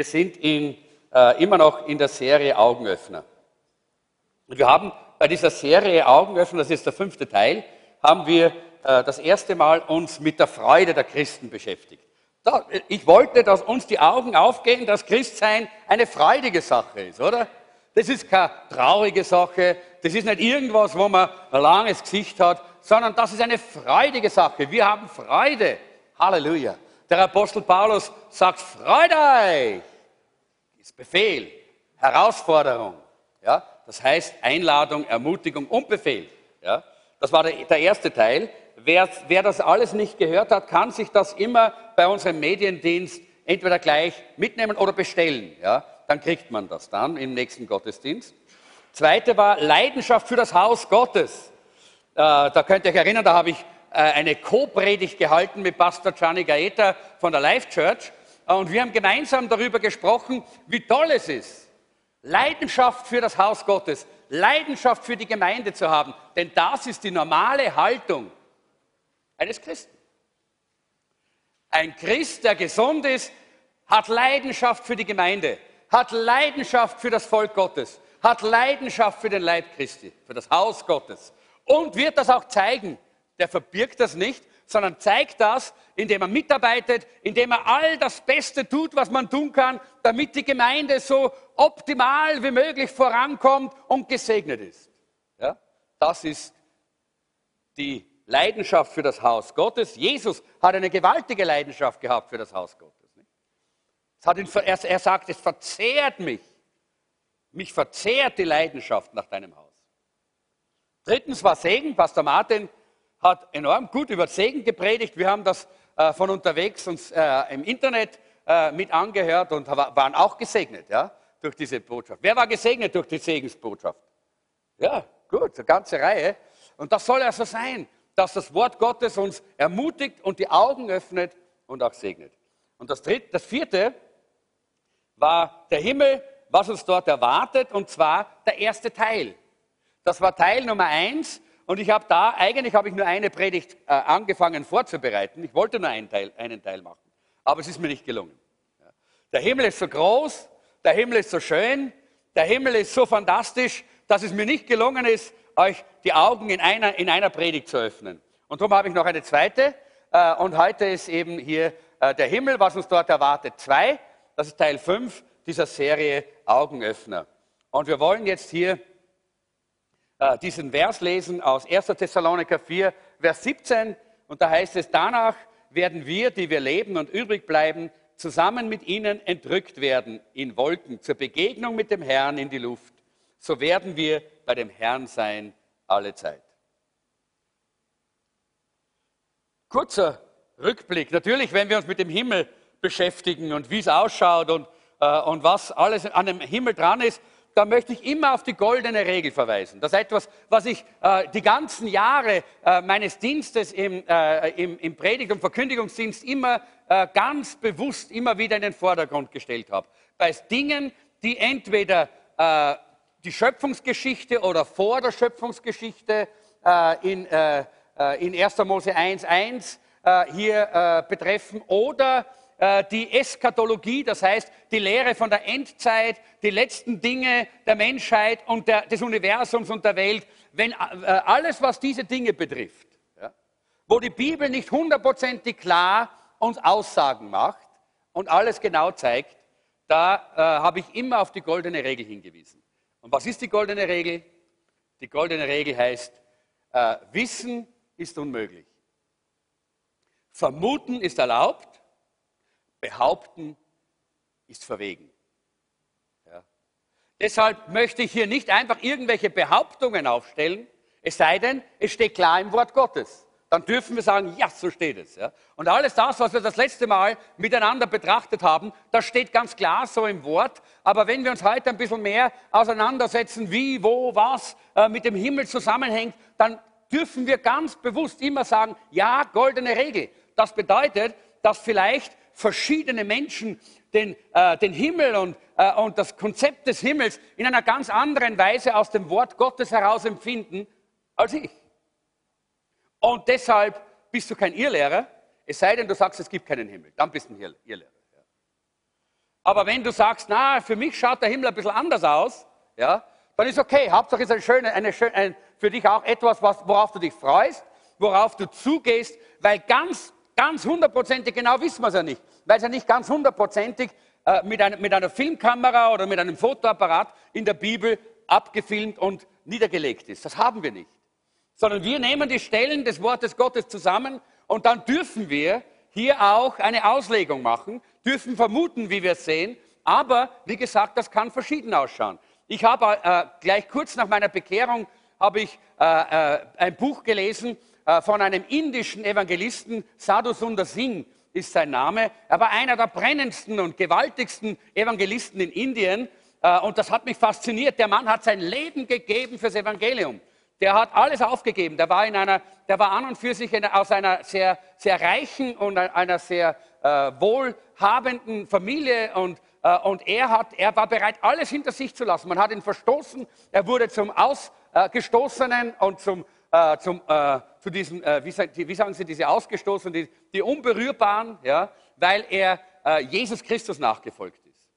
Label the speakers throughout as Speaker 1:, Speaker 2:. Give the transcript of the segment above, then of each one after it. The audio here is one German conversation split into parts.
Speaker 1: Wir sind in, äh, immer noch in der Serie Augenöffner. Und wir haben bei dieser Serie Augenöffner, das ist der fünfte Teil, haben wir äh, das erste Mal uns mit der Freude der Christen beschäftigt. Da, ich wollte, dass uns die Augen aufgehen, dass Christsein eine freudige Sache ist, oder? Das ist keine traurige Sache, das ist nicht irgendwas, wo man ein langes Gesicht hat, sondern das ist eine freudige Sache. Wir haben Freude. Halleluja. Der Apostel Paulus sagt, freut euch. Ist Befehl, Herausforderung. Ja? Das heißt Einladung, Ermutigung und Befehl. Ja? Das war der, der erste Teil. Wer, wer das alles nicht gehört hat, kann sich das immer bei unserem Mediendienst entweder gleich mitnehmen oder bestellen. Ja? Dann kriegt man das dann im nächsten Gottesdienst. Zweite war Leidenschaft für das Haus Gottes. Äh, da könnt ihr euch erinnern, da habe ich äh, eine Co-Predigt gehalten mit Pastor Gianni Gaeta von der Life Church. Und wir haben gemeinsam darüber gesprochen, wie toll es ist, Leidenschaft für das Haus Gottes, Leidenschaft für die Gemeinde zu haben. Denn das ist die normale Haltung eines Christen. Ein Christ, der gesund ist, hat Leidenschaft für die Gemeinde, hat Leidenschaft für das Volk Gottes, hat Leidenschaft für den Leib Christi, für das Haus Gottes und wird das auch zeigen. Der verbirgt das nicht, sondern zeigt das, indem er mitarbeitet, indem er all das Beste tut, was man tun kann, damit die Gemeinde so optimal wie möglich vorankommt und gesegnet ist. Ja? Das ist die Leidenschaft für das Haus Gottes. Jesus hat eine gewaltige Leidenschaft gehabt für das Haus Gottes. Ihn, er, er sagt, es verzehrt mich. Mich verzehrt die Leidenschaft nach deinem Haus. Drittens war Segen. Pastor Martin hat enorm gut über Segen gepredigt. Wir haben das äh, von unterwegs uns äh, im Internet äh, mit angehört und waren auch gesegnet ja, durch diese Botschaft. Wer war gesegnet durch die Segensbotschaft? Ja, gut, eine ganze Reihe. Und das soll ja so sein dass das Wort Gottes uns ermutigt und die Augen öffnet und auch segnet. Und das, dritte, das vierte war der Himmel, was uns dort erwartet, und zwar der erste Teil. Das war Teil Nummer eins. Und ich habe da, eigentlich habe ich nur eine Predigt äh, angefangen vorzubereiten. Ich wollte nur einen Teil, einen Teil machen. Aber es ist mir nicht gelungen. Der Himmel ist so groß, der Himmel ist so schön, der Himmel ist so fantastisch, dass es mir nicht gelungen ist, euch die Augen in einer, in einer Predigt zu öffnen. Und darum habe ich noch eine zweite. Äh, und heute ist eben hier äh, der Himmel, was uns dort erwartet. Zwei, das ist Teil 5 dieser Serie Augenöffner. Und wir wollen jetzt hier äh, diesen Vers lesen aus 1. Thessaloniker 4, Vers 17. Und da heißt es, danach werden wir, die wir leben und übrig bleiben, zusammen mit ihnen entrückt werden in Wolken zur Begegnung mit dem Herrn in die Luft. So werden wir bei dem Herrn sein alle Zeit. Kurzer Rückblick. Natürlich, wenn wir uns mit dem Himmel beschäftigen und wie es ausschaut und, äh, und was alles an dem Himmel dran ist, da möchte ich immer auf die goldene Regel verweisen. Das ist etwas, was ich äh, die ganzen Jahre äh, meines Dienstes im, äh, im, im Predigt- und Verkündigungsdienst immer äh, ganz bewusst immer wieder in den Vordergrund gestellt habe. Bei Dingen, die entweder äh, die Schöpfungsgeschichte oder vor der Schöpfungsgeschichte äh, in, in 1. Mose 1.1 äh, hier betreffen oder die Eskatologie, das heißt die Lehre von der Endzeit, die letzten Dinge der Menschheit und der, des Universums und der Welt, wenn alles, was diese Dinge betrifft, ja, wo die Bibel nicht hundertprozentig klar uns Aussagen macht und alles genau zeigt, da habe ich immer auf die goldene Regel hingewiesen. Und was ist die goldene Regel? Die goldene Regel heißt, äh, Wissen ist unmöglich. Vermuten ist erlaubt, behaupten ist verwegen. Ja. Deshalb möchte ich hier nicht einfach irgendwelche Behauptungen aufstellen, es sei denn, es steht klar im Wort Gottes dann dürfen wir sagen, ja, so steht es. Ja. Und alles das, was wir das letzte Mal miteinander betrachtet haben, das steht ganz klar so im Wort. Aber wenn wir uns heute ein bisschen mehr auseinandersetzen, wie, wo, was äh, mit dem Himmel zusammenhängt, dann dürfen wir ganz bewusst immer sagen, ja, goldene Regel. Das bedeutet, dass vielleicht verschiedene Menschen den, äh, den Himmel und, äh, und das Konzept des Himmels in einer ganz anderen Weise aus dem Wort Gottes heraus empfinden als ich. Und deshalb bist du kein Irrlehrer, es sei denn, du sagst, es gibt keinen Himmel. Dann bist du ein Irrlehrer. Aber wenn du sagst, na, für mich schaut der Himmel ein bisschen anders aus, ja, dann ist okay. Hauptsache ist eine schöne, eine schöne, ein, für dich auch etwas, was, worauf du dich freust, worauf du zugehst, weil ganz, ganz hundertprozentig genau wissen wir es ja nicht, weil es ja nicht ganz hundertprozentig äh, mit, ein, mit einer Filmkamera oder mit einem Fotoapparat in der Bibel abgefilmt und niedergelegt ist. Das haben wir nicht. Sondern wir nehmen die Stellen des Wortes Gottes zusammen und dann dürfen wir hier auch eine Auslegung machen, dürfen vermuten, wie wir es sehen. Aber wie gesagt, das kann verschieden ausschauen. Ich habe äh, gleich kurz nach meiner Bekehrung habe ich äh, äh, ein Buch gelesen von einem indischen Evangelisten, Sadhu Sundar Singh ist sein Name. Er war einer der brennendsten und gewaltigsten Evangelisten in Indien. Äh, und das hat mich fasziniert. Der Mann hat sein Leben gegeben fürs Evangelium. Der hat alles aufgegeben. Der war, in einer, der war an und für sich in, aus einer sehr, sehr reichen und einer sehr äh, wohlhabenden Familie und, äh, und er, hat, er war bereit, alles hinter sich zu lassen. Man hat ihn verstoßen. Er wurde zum Ausgestoßenen und zum, äh, zum, äh, zu diesen, äh, wie, wie, sagen Sie, diese Ausgestoßenen, die, die Unberührbaren, ja, weil er äh, Jesus Christus nachgefolgt ist.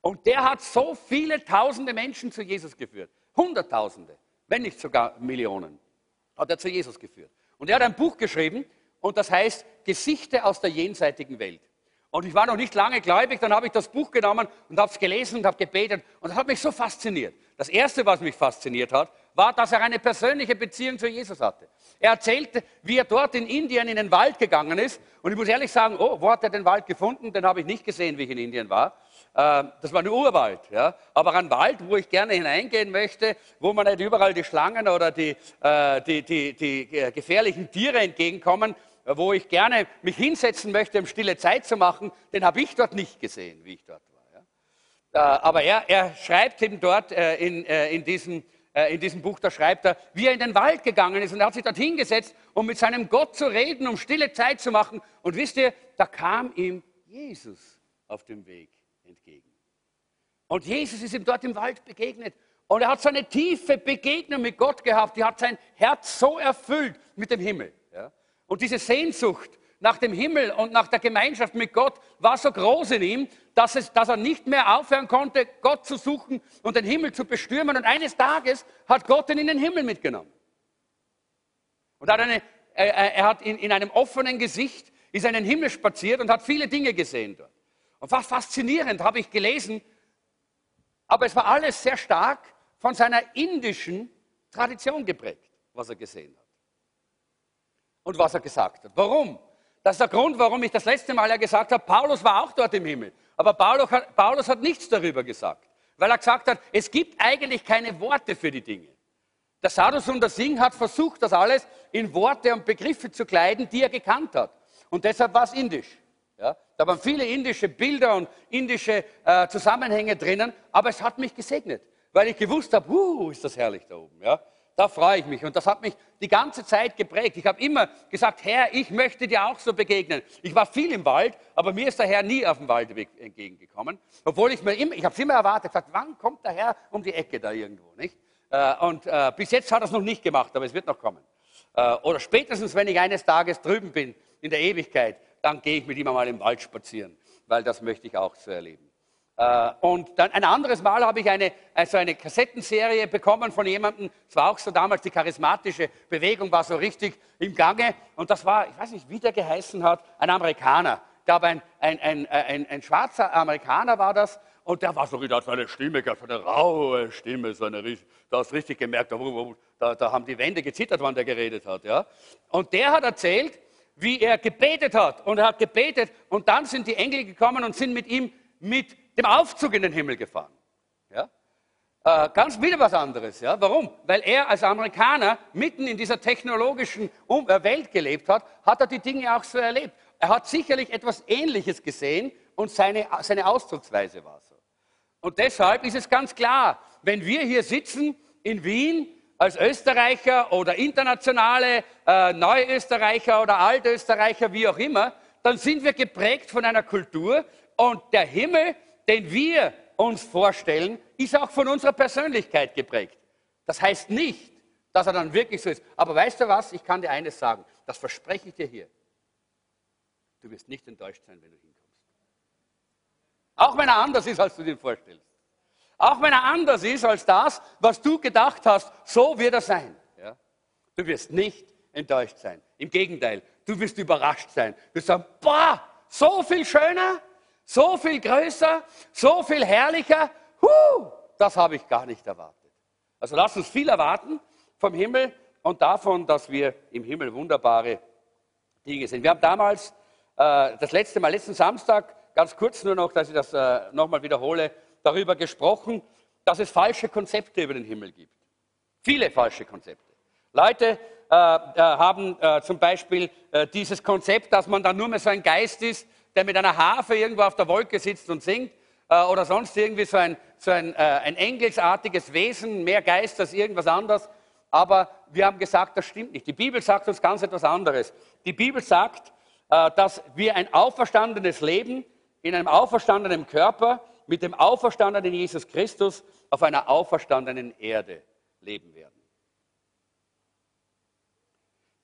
Speaker 1: Und der hat so viele tausende Menschen zu Jesus geführt. Hunderttausende, wenn nicht sogar Millionen, hat er zu Jesus geführt. Und er hat ein Buch geschrieben und das heißt Gesichter aus der jenseitigen Welt. Und ich war noch nicht lange gläubig, dann habe ich das Buch genommen und habe es gelesen und habe gebetet und das hat mich so fasziniert. Das Erste, was mich fasziniert hat, war, dass er eine persönliche Beziehung zu Jesus hatte. Er erzählte, wie er dort in Indien in den Wald gegangen ist. Und ich muss ehrlich sagen, oh, wo hat er den Wald gefunden? Den habe ich nicht gesehen, wie ich in Indien war. Ähm, das war ein Urwald, ja. aber ein Wald, wo ich gerne hineingehen möchte, wo man nicht überall die Schlangen oder die, äh, die, die, die äh, gefährlichen Tiere entgegenkommen, wo ich gerne mich hinsetzen möchte, um stille Zeit zu machen, den habe ich dort nicht gesehen, wie ich dort war. Äh, aber er, er, schreibt eben dort in, in, diesem, in diesem Buch, da schreibt er, wie er in den Wald gegangen ist und er hat sich dort hingesetzt, um mit seinem Gott zu reden, um stille Zeit zu machen. Und wisst ihr, da kam ihm Jesus auf dem Weg entgegen. Und Jesus ist ihm dort im Wald begegnet. Und er hat so eine tiefe Begegnung mit Gott gehabt. Die hat sein Herz so erfüllt mit dem Himmel. Ja? Und diese Sehnsucht nach dem Himmel und nach der Gemeinschaft mit Gott war so groß in ihm, dass, es, dass er nicht mehr aufhören konnte, Gott zu suchen und den Himmel zu bestürmen. Und eines Tages hat Gott ihn in den Himmel mitgenommen. Und hat eine, er hat in, in einem offenen Gesicht ist in den Himmel spaziert und hat viele Dinge gesehen dort. Und war faszinierend, habe ich gelesen. Aber es war alles sehr stark von seiner indischen Tradition geprägt, was er gesehen hat. Und was er gesagt hat. Warum? Das ist der Grund, warum ich das letzte Mal ja gesagt habe, Paulus war auch dort im Himmel. Aber Paulus hat, Paulus hat nichts darüber gesagt. Weil er gesagt hat, es gibt eigentlich keine Worte für die Dinge. Der Sadus und der Singh hat versucht, das alles in Worte und Begriffe zu kleiden, die er gekannt hat. Und deshalb war es indisch. Ja? Da waren viele indische Bilder und indische äh, Zusammenhänge drinnen, aber es hat mich gesegnet, weil ich gewusst habe, uh, ist das herrlich da oben. Ja? Da freue ich mich und das hat mich die ganze Zeit geprägt. Ich habe immer gesagt, Herr, ich möchte dir auch so begegnen. Ich war viel im Wald, aber mir ist der Herr nie auf dem Waldweg entgegengekommen, obwohl ich mir immer, ich habe es immer erwartet, gesagt, wann kommt der Herr um die Ecke da irgendwo, nicht? Äh, und äh, bis jetzt hat er es noch nicht gemacht, aber es wird noch kommen. Äh, oder spätestens, wenn ich eines Tages drüben bin in der Ewigkeit, dann gehe ich mit ihm einmal im Wald spazieren, weil das möchte ich auch so erleben. Äh, und dann ein anderes Mal habe ich eine, also eine Kassettenserie bekommen von jemandem, es war auch so damals, die charismatische Bewegung war so richtig im Gange. Und das war, ich weiß nicht, wie der geheißen hat, ein Amerikaner. Ich glaube, ein, ein, ein, ein, ein schwarzer Amerikaner war das. Und der war so wieder so eine Stimme, so eine raue Stimme, so eine, da hast du richtig gemerkt, da, da, haben die Wände gezittert, wann der geredet hat. Ja? Und der hat erzählt, wie er gebetet hat. Und er hat gebetet und dann sind die Engel gekommen und sind mit ihm mit dem Aufzug in den Himmel gefahren. Ja? Äh, ganz wieder was anderes. Ja? Warum? Weil er als Amerikaner mitten in dieser technologischen um äh, Welt gelebt hat, hat er die Dinge auch so erlebt. Er hat sicherlich etwas Ähnliches gesehen und seine, seine Ausdrucksweise war so. Und deshalb ist es ganz klar, wenn wir hier sitzen in Wien als Österreicher oder internationale äh, Neuösterreicher oder Altösterreicher, wie auch immer, dann sind wir geprägt von einer Kultur und der Himmel, den wir uns vorstellen, ist auch von unserer Persönlichkeit geprägt. Das heißt nicht, dass er dann wirklich so ist. Aber weißt du was? Ich kann dir eines sagen. Das verspreche ich dir hier. Du wirst nicht enttäuscht sein, wenn du hinkommst. Auch wenn er anders ist, als du dir vorstellst. Auch wenn er anders ist als das, was du gedacht hast, so wird er sein. Ja? Du wirst nicht enttäuscht sein. Im Gegenteil, du wirst überrascht sein. Du wirst sagen, boah, so viel schöner, so viel größer, so viel herrlicher. Huh, das habe ich gar nicht erwartet. Also lass uns viel erwarten vom Himmel und davon, dass wir im Himmel wunderbare Dinge sehen. Wir haben damals äh, das letzte Mal, letzten Samstag, ganz kurz nur noch, dass ich das äh, nochmal wiederhole, darüber gesprochen, dass es falsche Konzepte über den Himmel gibt. Viele falsche Konzepte. Leute äh, äh, haben äh, zum Beispiel äh, dieses Konzept, dass man dann nur mehr so ein Geist ist, der mit einer Harfe irgendwo auf der Wolke sitzt und singt äh, oder sonst irgendwie so ein, so ein, äh, ein engelsartiges Wesen, mehr Geist als irgendwas anderes. Aber wir haben gesagt, das stimmt nicht. Die Bibel sagt uns ganz etwas anderes. Die Bibel sagt, dass wir ein auferstandenes Leben in einem auferstandenen Körper mit dem auferstandenen Jesus Christus auf einer auferstandenen Erde leben werden.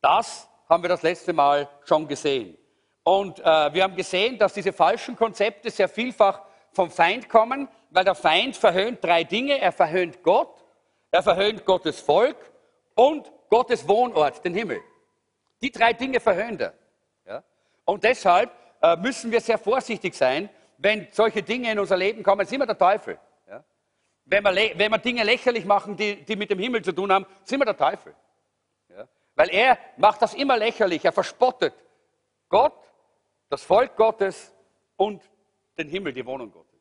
Speaker 1: Das haben wir das letzte Mal schon gesehen. Und äh, wir haben gesehen, dass diese falschen Konzepte sehr vielfach vom Feind kommen, weil der Feind verhöhnt drei Dinge. Er verhöhnt Gott, er verhöhnt Gottes Volk und Gottes Wohnort, den Himmel. Die drei Dinge verhöhnt er. Ja? Und deshalb äh, müssen wir sehr vorsichtig sein, wenn solche Dinge in unser Leben kommen. Es ist immer der Teufel. Ja? Wenn, wir, wenn wir Dinge lächerlich machen, die, die mit dem Himmel zu tun haben, sind wir der Teufel. Ja? Weil er macht das immer lächerlich. Er verspottet Gott, das Volk Gottes und den Himmel, die Wohnung Gottes.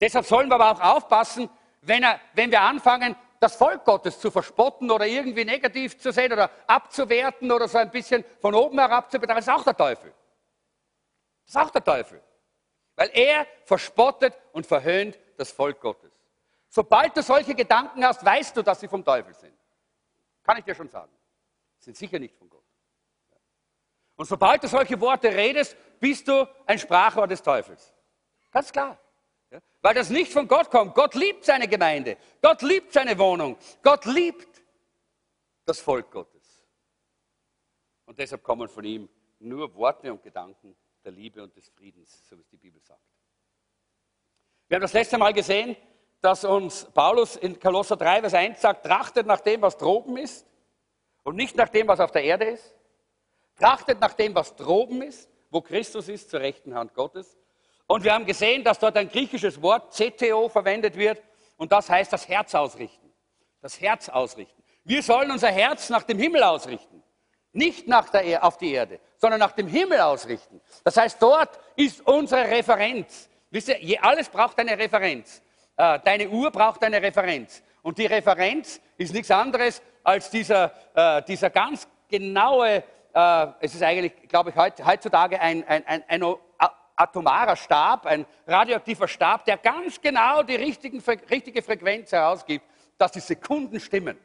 Speaker 1: Deshalb sollen wir aber auch aufpassen, wenn, er, wenn wir anfangen, das Volk Gottes zu verspotten oder irgendwie negativ zu sehen oder abzuwerten oder so ein bisschen von oben herab zu betrachten, das ist auch der Teufel. Das ist auch der Teufel. Weil er verspottet und verhöhnt das Volk Gottes. Sobald du solche Gedanken hast, weißt du, dass sie vom Teufel sind. Kann ich dir schon sagen. Sind sicher nicht von Gott. Und sobald du solche Worte redest, bist du ein Sprachrohr des Teufels. Ganz klar. Ja? Weil das nicht von Gott kommt. Gott liebt seine Gemeinde. Gott liebt seine Wohnung. Gott liebt das Volk Gottes. Und deshalb kommen von ihm nur Worte und Gedanken der Liebe und des Friedens, so wie es die Bibel sagt. Wir haben das letzte Mal gesehen, dass uns Paulus in Kolosser 3, Vers 1 sagt, trachtet nach dem, was droben ist und nicht nach dem, was auf der Erde ist. Trachtet nach dem, was droben ist, wo Christus ist, zur rechten Hand Gottes. Und wir haben gesehen, dass dort ein griechisches Wort CTO verwendet wird und das heißt das Herz ausrichten. Das Herz ausrichten. Wir sollen unser Herz nach dem Himmel ausrichten. Nicht nach der, e- auf die Erde, sondern nach dem Himmel ausrichten. Das heißt, dort ist unsere Referenz. Wisst ihr, alles braucht eine Referenz. Äh, deine Uhr braucht eine Referenz. Und die Referenz ist nichts anderes als dieser, äh, dieser ganz genaue, äh, es ist eigentlich, glaube ich, heutzutage ein, ein, ein, ein atomarer Stab, ein radioaktiver Stab, der ganz genau die richtigen, richtige Frequenz herausgibt, dass die Sekunden stimmen.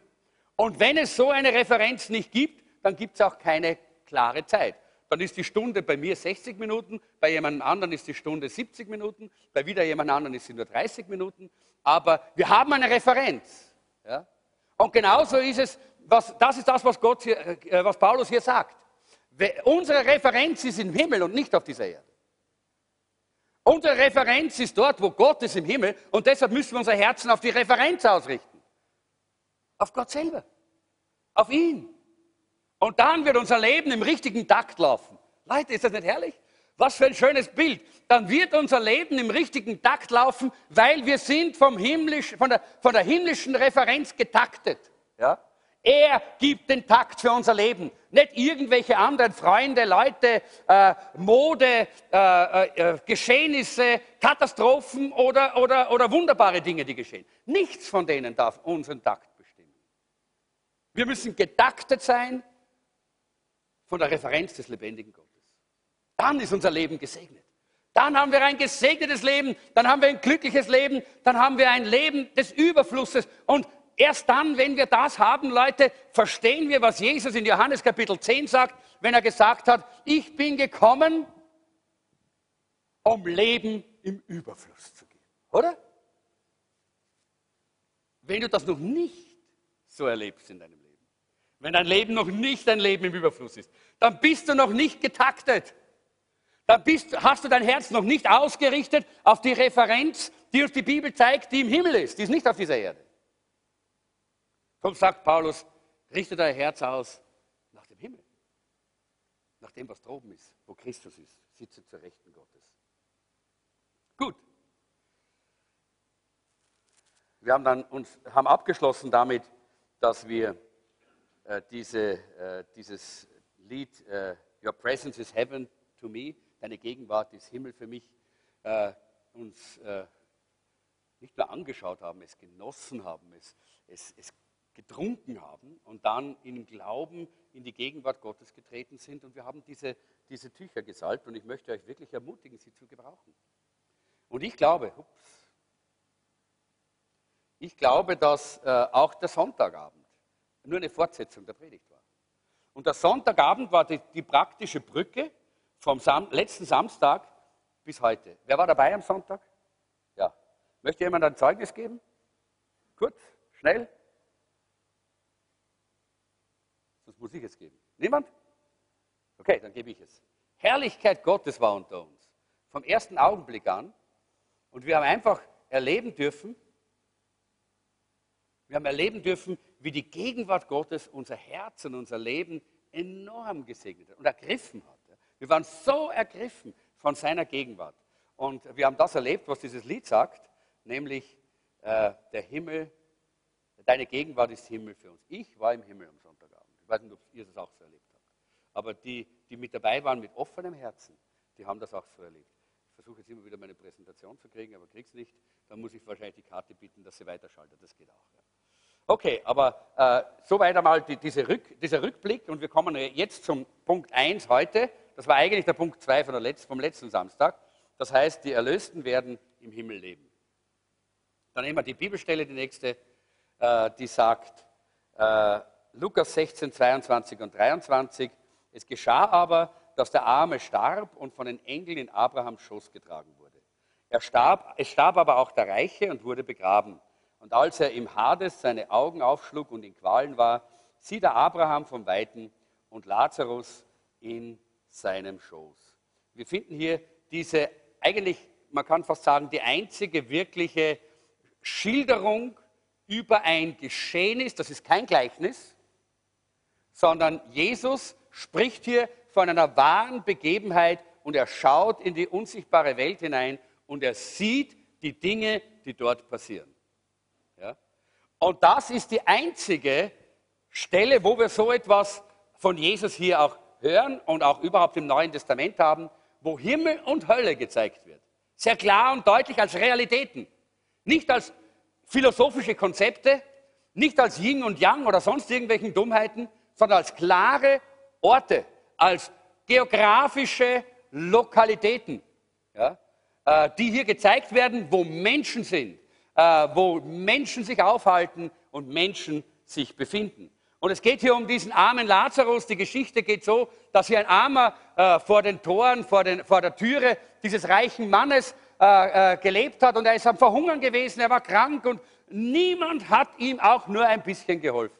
Speaker 1: Und wenn es so eine Referenz nicht gibt, dann gibt es auch keine klare Zeit. Dann ist die Stunde bei mir 60 Minuten, bei jemand anderen ist die Stunde 70 Minuten, bei wieder jemand anderen ist sie nur 30 Minuten. Aber wir haben eine Referenz. Ja? Und genauso ist es, was, das ist das, was, Gott hier, äh, was Paulus hier sagt. Unsere Referenz ist im Himmel und nicht auf dieser Erde. Unsere Referenz ist dort, wo Gott ist im Himmel und deshalb müssen wir unser Herzen auf die Referenz ausrichten. Auf Gott selber. Auf ihn. Und dann wird unser Leben im richtigen Takt laufen. Leute, ist das nicht herrlich? Was für ein schönes Bild. Dann wird unser Leben im richtigen Takt laufen, weil wir sind vom himmlisch, von, der, von der himmlischen Referenz getaktet. Ja? Er gibt den Takt für unser Leben. Nicht irgendwelche anderen Freunde, Leute, äh, Mode, äh, äh, Geschehnisse, Katastrophen oder, oder, oder wunderbare Dinge, die geschehen. Nichts von denen darf unseren Takt bestimmen. Wir müssen getaktet sein von der Referenz des lebendigen Gottes. Dann ist unser Leben gesegnet. Dann haben wir ein gesegnetes Leben, dann haben wir ein glückliches Leben, dann haben wir ein Leben des Überflusses. Und erst dann, wenn wir das haben, Leute, verstehen wir, was Jesus in Johannes Kapitel 10 sagt, wenn er gesagt hat, ich bin gekommen, um Leben im Überfluss zu geben. Oder? Wenn du das noch nicht so erlebst in deinem Leben, wenn dein Leben noch nicht ein Leben im Überfluss ist, dann bist du noch nicht getaktet. dann bist, hast du dein Herz noch nicht ausgerichtet auf die Referenz, die uns die Bibel zeigt, die im Himmel ist. Die ist nicht auf dieser Erde. Darum sagt Paulus, richte dein Herz aus nach dem Himmel. Nach dem, was droben ist, wo Christus ist. Sitze zur Rechten Gottes. Gut. Wir haben dann uns haben abgeschlossen damit, dass wir äh, diese, äh, dieses Lied äh, Your Presence is Heaven to Me, deine Gegenwart ist Himmel für mich, äh, uns äh, nicht nur angeschaut haben, es genossen haben, es, es, es getrunken haben und dann im Glauben in die Gegenwart Gottes getreten sind. Und wir haben diese, diese Tücher gesalbt und ich möchte euch wirklich ermutigen, sie zu gebrauchen. Und ich glaube, ups, ich glaube, dass äh, auch der Sonntagabend nur eine Fortsetzung der Predigt war. Und der Sonntagabend war die, die praktische Brücke vom Sam letzten Samstag bis heute. Wer war dabei am Sonntag? Ja. Möchte jemand ein Zeugnis geben? Kurz, schnell. Sonst muss ich es geben. Niemand? Okay, dann gebe ich es. Herrlichkeit Gottes war unter uns. Vom ersten Augenblick an. Und wir haben einfach erleben dürfen, wir haben erleben dürfen, wie die Gegenwart Gottes unser Herz und unser Leben enorm gesegnet hat und ergriffen hat. Wir waren so ergriffen von seiner Gegenwart. Und wir haben das erlebt, was dieses Lied sagt, nämlich äh, der Himmel, deine Gegenwart ist Himmel für uns. Ich war im Himmel am Sonntagabend. Ich weiß nicht, ob ihr das auch so erlebt habt. Aber die, die mit dabei waren mit offenem Herzen, die haben das auch so erlebt. Ich versuche jetzt immer wieder meine Präsentation zu kriegen, aber kriege es nicht. Dann muss ich wahrscheinlich die Karte bitten, dass sie weiterschaltet. Das geht auch. Ja. Okay, aber äh, soweit einmal die, diese Rück, dieser Rückblick und wir kommen jetzt zum Punkt 1 heute. Das war eigentlich der Punkt 2 Letz-, vom letzten Samstag. Das heißt, die Erlösten werden im Himmel leben. Dann nehmen wir die Bibelstelle, die nächste, äh, die sagt, äh, Lukas 16, 22 und 23, es geschah aber, dass der Arme starb und von den Engeln in Abrahams Schoß getragen wurde. Er starb, es starb aber auch der Reiche und wurde begraben. Und als er im Hades seine Augen aufschlug und in Qualen war, sieht er Abraham vom Weiten und Lazarus in seinem Schoß. Wir finden hier diese eigentlich, man kann fast sagen, die einzige wirkliche Schilderung über ein Geschehnis, das ist kein Gleichnis, sondern Jesus spricht hier von einer wahren Begebenheit und er schaut in die unsichtbare Welt hinein und er sieht die Dinge, die dort passieren. Und das ist die einzige Stelle, wo wir so etwas von Jesus hier auch hören und auch überhaupt im Neuen Testament haben, wo Himmel und Hölle gezeigt wird. Sehr klar und deutlich als Realitäten. Nicht als philosophische Konzepte, nicht als Yin und Yang oder sonst irgendwelchen Dummheiten, sondern als klare Orte, als geografische Lokalitäten, ja, äh, die hier gezeigt werden, wo Menschen sind, äh, wo Menschen sich aufhalten und Menschen sich befinden. Und es geht hier um diesen armen Lazarus. Die Geschichte geht so, dass hier ein Armer äh, vor den Toren, vor, den, vor, der Türe dieses reichen Mannes äh, äh, gelebt hat und er ist am Verhungern gewesen, er war krank und niemand hat ihm auch nur ein bisschen geholfen.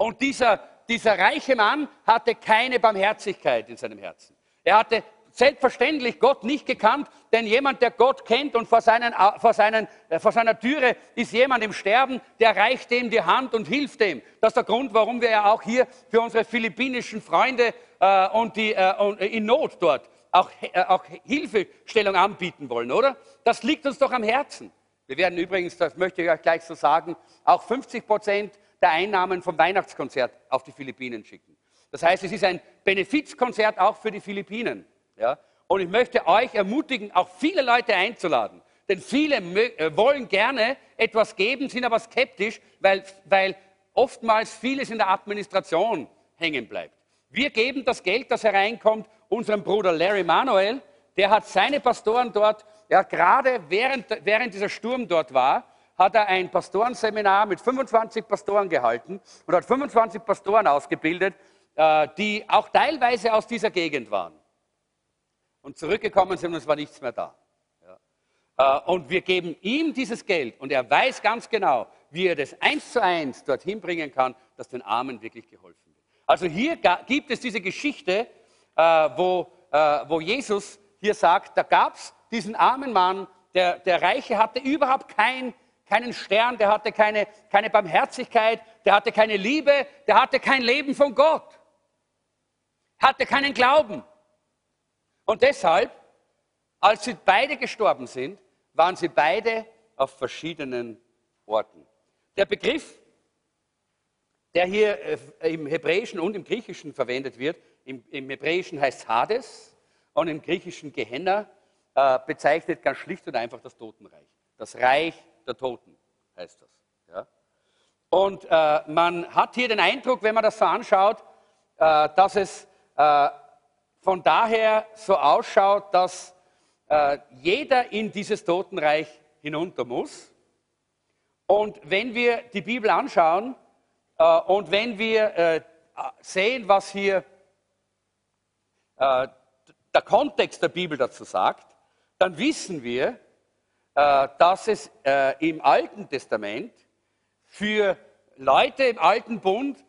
Speaker 1: Und dieser, dieser reiche Mann hatte keine Barmherzigkeit in seinem Herzen. Er hatte selbstverständlich Gott nicht gekannt, denn jemand, der Gott kennt und vor, seinen, vor, seinen, äh, vor seiner Türe ist jemand im Sterben, der reicht ihm die Hand und hilft ihm. Das ist der Grund, warum wir ja auch hier für unsere philippinischen Freunde äh, und die äh, in Not dort auch, äh, auch Hilfestellung anbieten wollen, oder? Das liegt uns doch am Herzen. Wir werden übrigens, das möchte ich euch gleich so sagen, auch 50 Prozent der Einnahmen vom Weihnachtskonzert auf die Philippinen schicken. Das heißt, es ist ein Benefizkonzert auch für die Philippinen. Ja? Und ich möchte euch ermutigen, auch viele Leute einzuladen. Denn viele äh, wollen gerne etwas geben, sind aber skeptisch, weil, weil oftmals vieles in der Administration hängen bleibt. Wir geben das Geld, das hereinkommt, unserem Bruder Larry Manuel. Der hat seine Pastoren dort, hat gerade während, während dieser Sturm dort war, hat er ein Pastorenseminar mit 25 Pastoren gehalten und hat 25 Pastoren ausgebildet, äh, die auch teilweise aus dieser Gegend waren und zurückgekommen sind und es war nichts mehr da. Äh, und wir geben ihm dieses Geld und er weiß ganz genau, wie er das eins zu eins dorthin bringen kann, dass den Armen wirklich geholfen wird. Also hier gibt es diese Geschichte, äh, wo wo Jesus hier sagt, da gab es diesen armen Mann, der, der Reiche hatte überhaupt kein, keinen Stern, der hatte keine, keine Barmherzigkeit, der hatte keine Liebe, der hatte kein Leben von Gott, hatte keinen Glauben. Und deshalb, als sie beide gestorben sind, waren sie beide auf verschiedenen Orten. Der Begriff, der hier äh, im Hebräischen und im Griechischen verwendet wird, im, im Hebräischen heißt Hades und im Griechischen Gehenna, äh, bezeichnet ganz schlicht und einfach das Totenreich. Das Reich der Toten heißt das. Ja? Und äh, man hat hier den Eindruck, wenn man das so anschaut, äh, dass es äh, von daher so ausschaut, dass äh, jeder in dieses Totenreich hinunter muss. Und wenn wir die Bibel anschauen äh, und wenn wir äh, sehen, was hier der Kontext der Bibel dazu sagt, dann wissen wir, dass es äh, im Alten Testament für Leute im Alten Bund,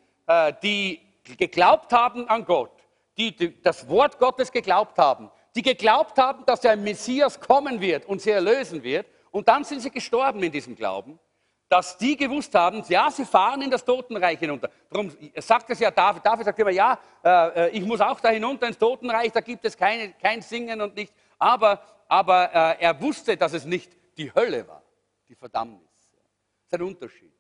Speaker 1: die geglaubt haben an Gott, die das Wort Gottes geglaubt haben, die geglaubt haben, dass ein Messias kommen wird und sie erlösen wird, und dann sind sie gestorben in diesem Glauben, dass die gewusst haben, ja, sie fahren in das Totenreich hinunter. Darum sagt es ja David. David sagt immer, ja, äh, ich muss auch da hinunter ins Totenreich, da gibt es keine, kein Singen und nicht. Aber, aber äh, er wusste, dass es nicht die Hölle war, die Verdammnis. Das ist ein Unterschied.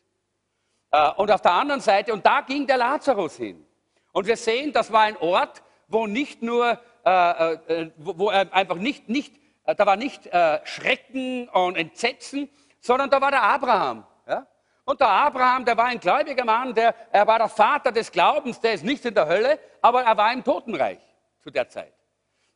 Speaker 1: Äh, und auf der anderen Seite, und da ging der Lazarus hin. Und wir sehen, das war ein Ort, wo nicht nur, äh, äh, wo, wo einfach nicht, nicht, äh, da war nicht äh, Schrecken und Entsetzen, sondern da war der Abraham. Ja? Und der Abraham, der war ein gläubiger Mann, der, er war der Vater des Glaubens, der ist nicht in der Hölle, aber er war im Totenreich zu der Zeit.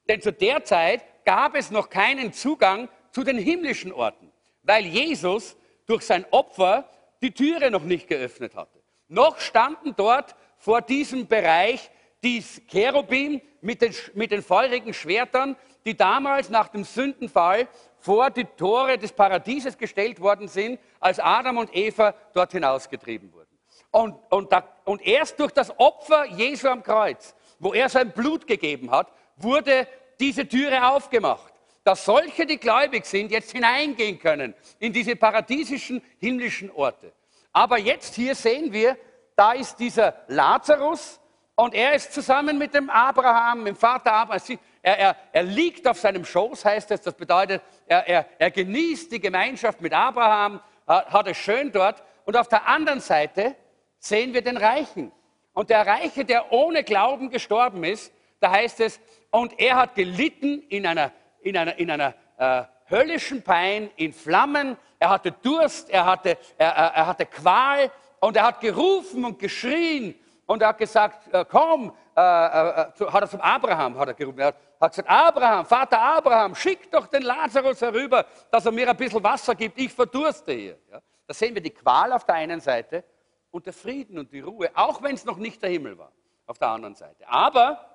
Speaker 1: Denn zu der Zeit gab es noch keinen Zugang zu den himmlischen Orten, weil Jesus durch sein Opfer die Türe noch nicht geöffnet hatte. Noch standen dort vor diesem Bereich die Cherubim mit den, mit den feurigen Schwertern, die damals nach dem Sündenfall vor die Tore des Paradieses gestellt worden sind, als Adam und Eva dort hinausgetrieben wurden. Und, und, da, und erst durch das Opfer Jesu am Kreuz, wo er sein Blut gegeben hat, wurde diese Türe aufgemacht, dass solche, die gläubig sind, jetzt hineingehen können in diese paradiesischen himmlischen Orte. Aber jetzt hier sehen wir, da ist dieser Lazarus und er ist zusammen mit dem Abraham, mit dem Vater Abraham, er, er, er liegt auf seinem Schoß, heißt es. Das bedeutet, er, er, er genießt die Gemeinschaft mit Abraham, hat es schön dort. Und auf der anderen Seite sehen wir den Reichen. Und der Reiche, der ohne Glauben gestorben ist, da heißt es, und er hat gelitten in einer, in einer, in einer äh, höllischen Pein, in Flammen, er hatte Durst, er hatte, er, er hatte Qual und er hat gerufen und geschrien und er hat gesagt, äh, komm, äh, äh, äh hat er zum Abraham hat er gerufen, er hat gesagt, Abraham, Vater Abraham, schick doch den Lazarus herüber, dass er mir ein bisschen Wasser gibt, ich verdurste hier. Ja? Da sehen wir die Qual auf der einen Seite und der Frieden und die Ruhe, auch wenn es noch nicht der Himmel war, auf der anderen Seite. Aber,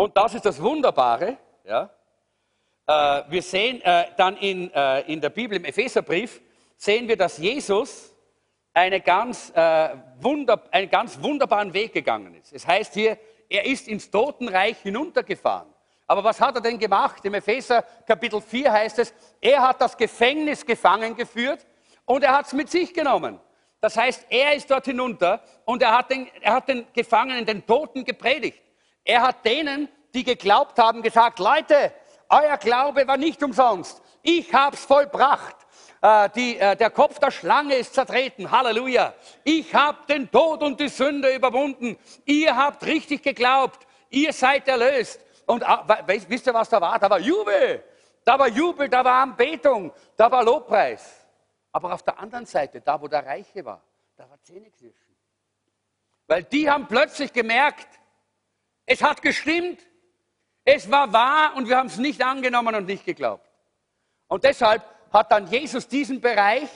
Speaker 1: und das ist das Wunderbare, ja, äh, wir sehen äh, dann in, äh, in der Bibel, im Epheserbrief, sehen wir, dass Jesus eine ganz, äh, wunder, einen ganz wunderbaren Weg gegangen ist. Es heißt hier, er ist ins Totenreich hinuntergefahren. Aber was hat er denn gemacht? Im Epheser Kapitel 4 heißt es, er hat das Gefängnis gefangen geführt und er hat es mit sich genommen. Das heißt, er ist dort hinunter und er hat, den, er hat den Gefangenen, den Toten gepredigt. Er hat denen, die geglaubt haben, gesagt, Leute, euer Glaube war nicht umsonst. Ich habe es vollbracht. Äh, die, äh, der Kopf der Schlange ist zertreten. Halleluja. Ich habe den Tod und die Sünde überwunden. Ihr habt richtig geglaubt. Ihr seid erlöst. Und äh, wisst ihr, was da war? Da war Jubel. Da war Jubel, da war Anbetung, da war Lobpreis. Aber auf der anderen Seite, da wo der Reiche war, da war Zähneknirschen. Weil die haben plötzlich gemerkt, es hat gestimmt, es war wahr und wir haben es nicht angenommen und nicht geglaubt. Und deshalb hat dann Jesus diesen Bereich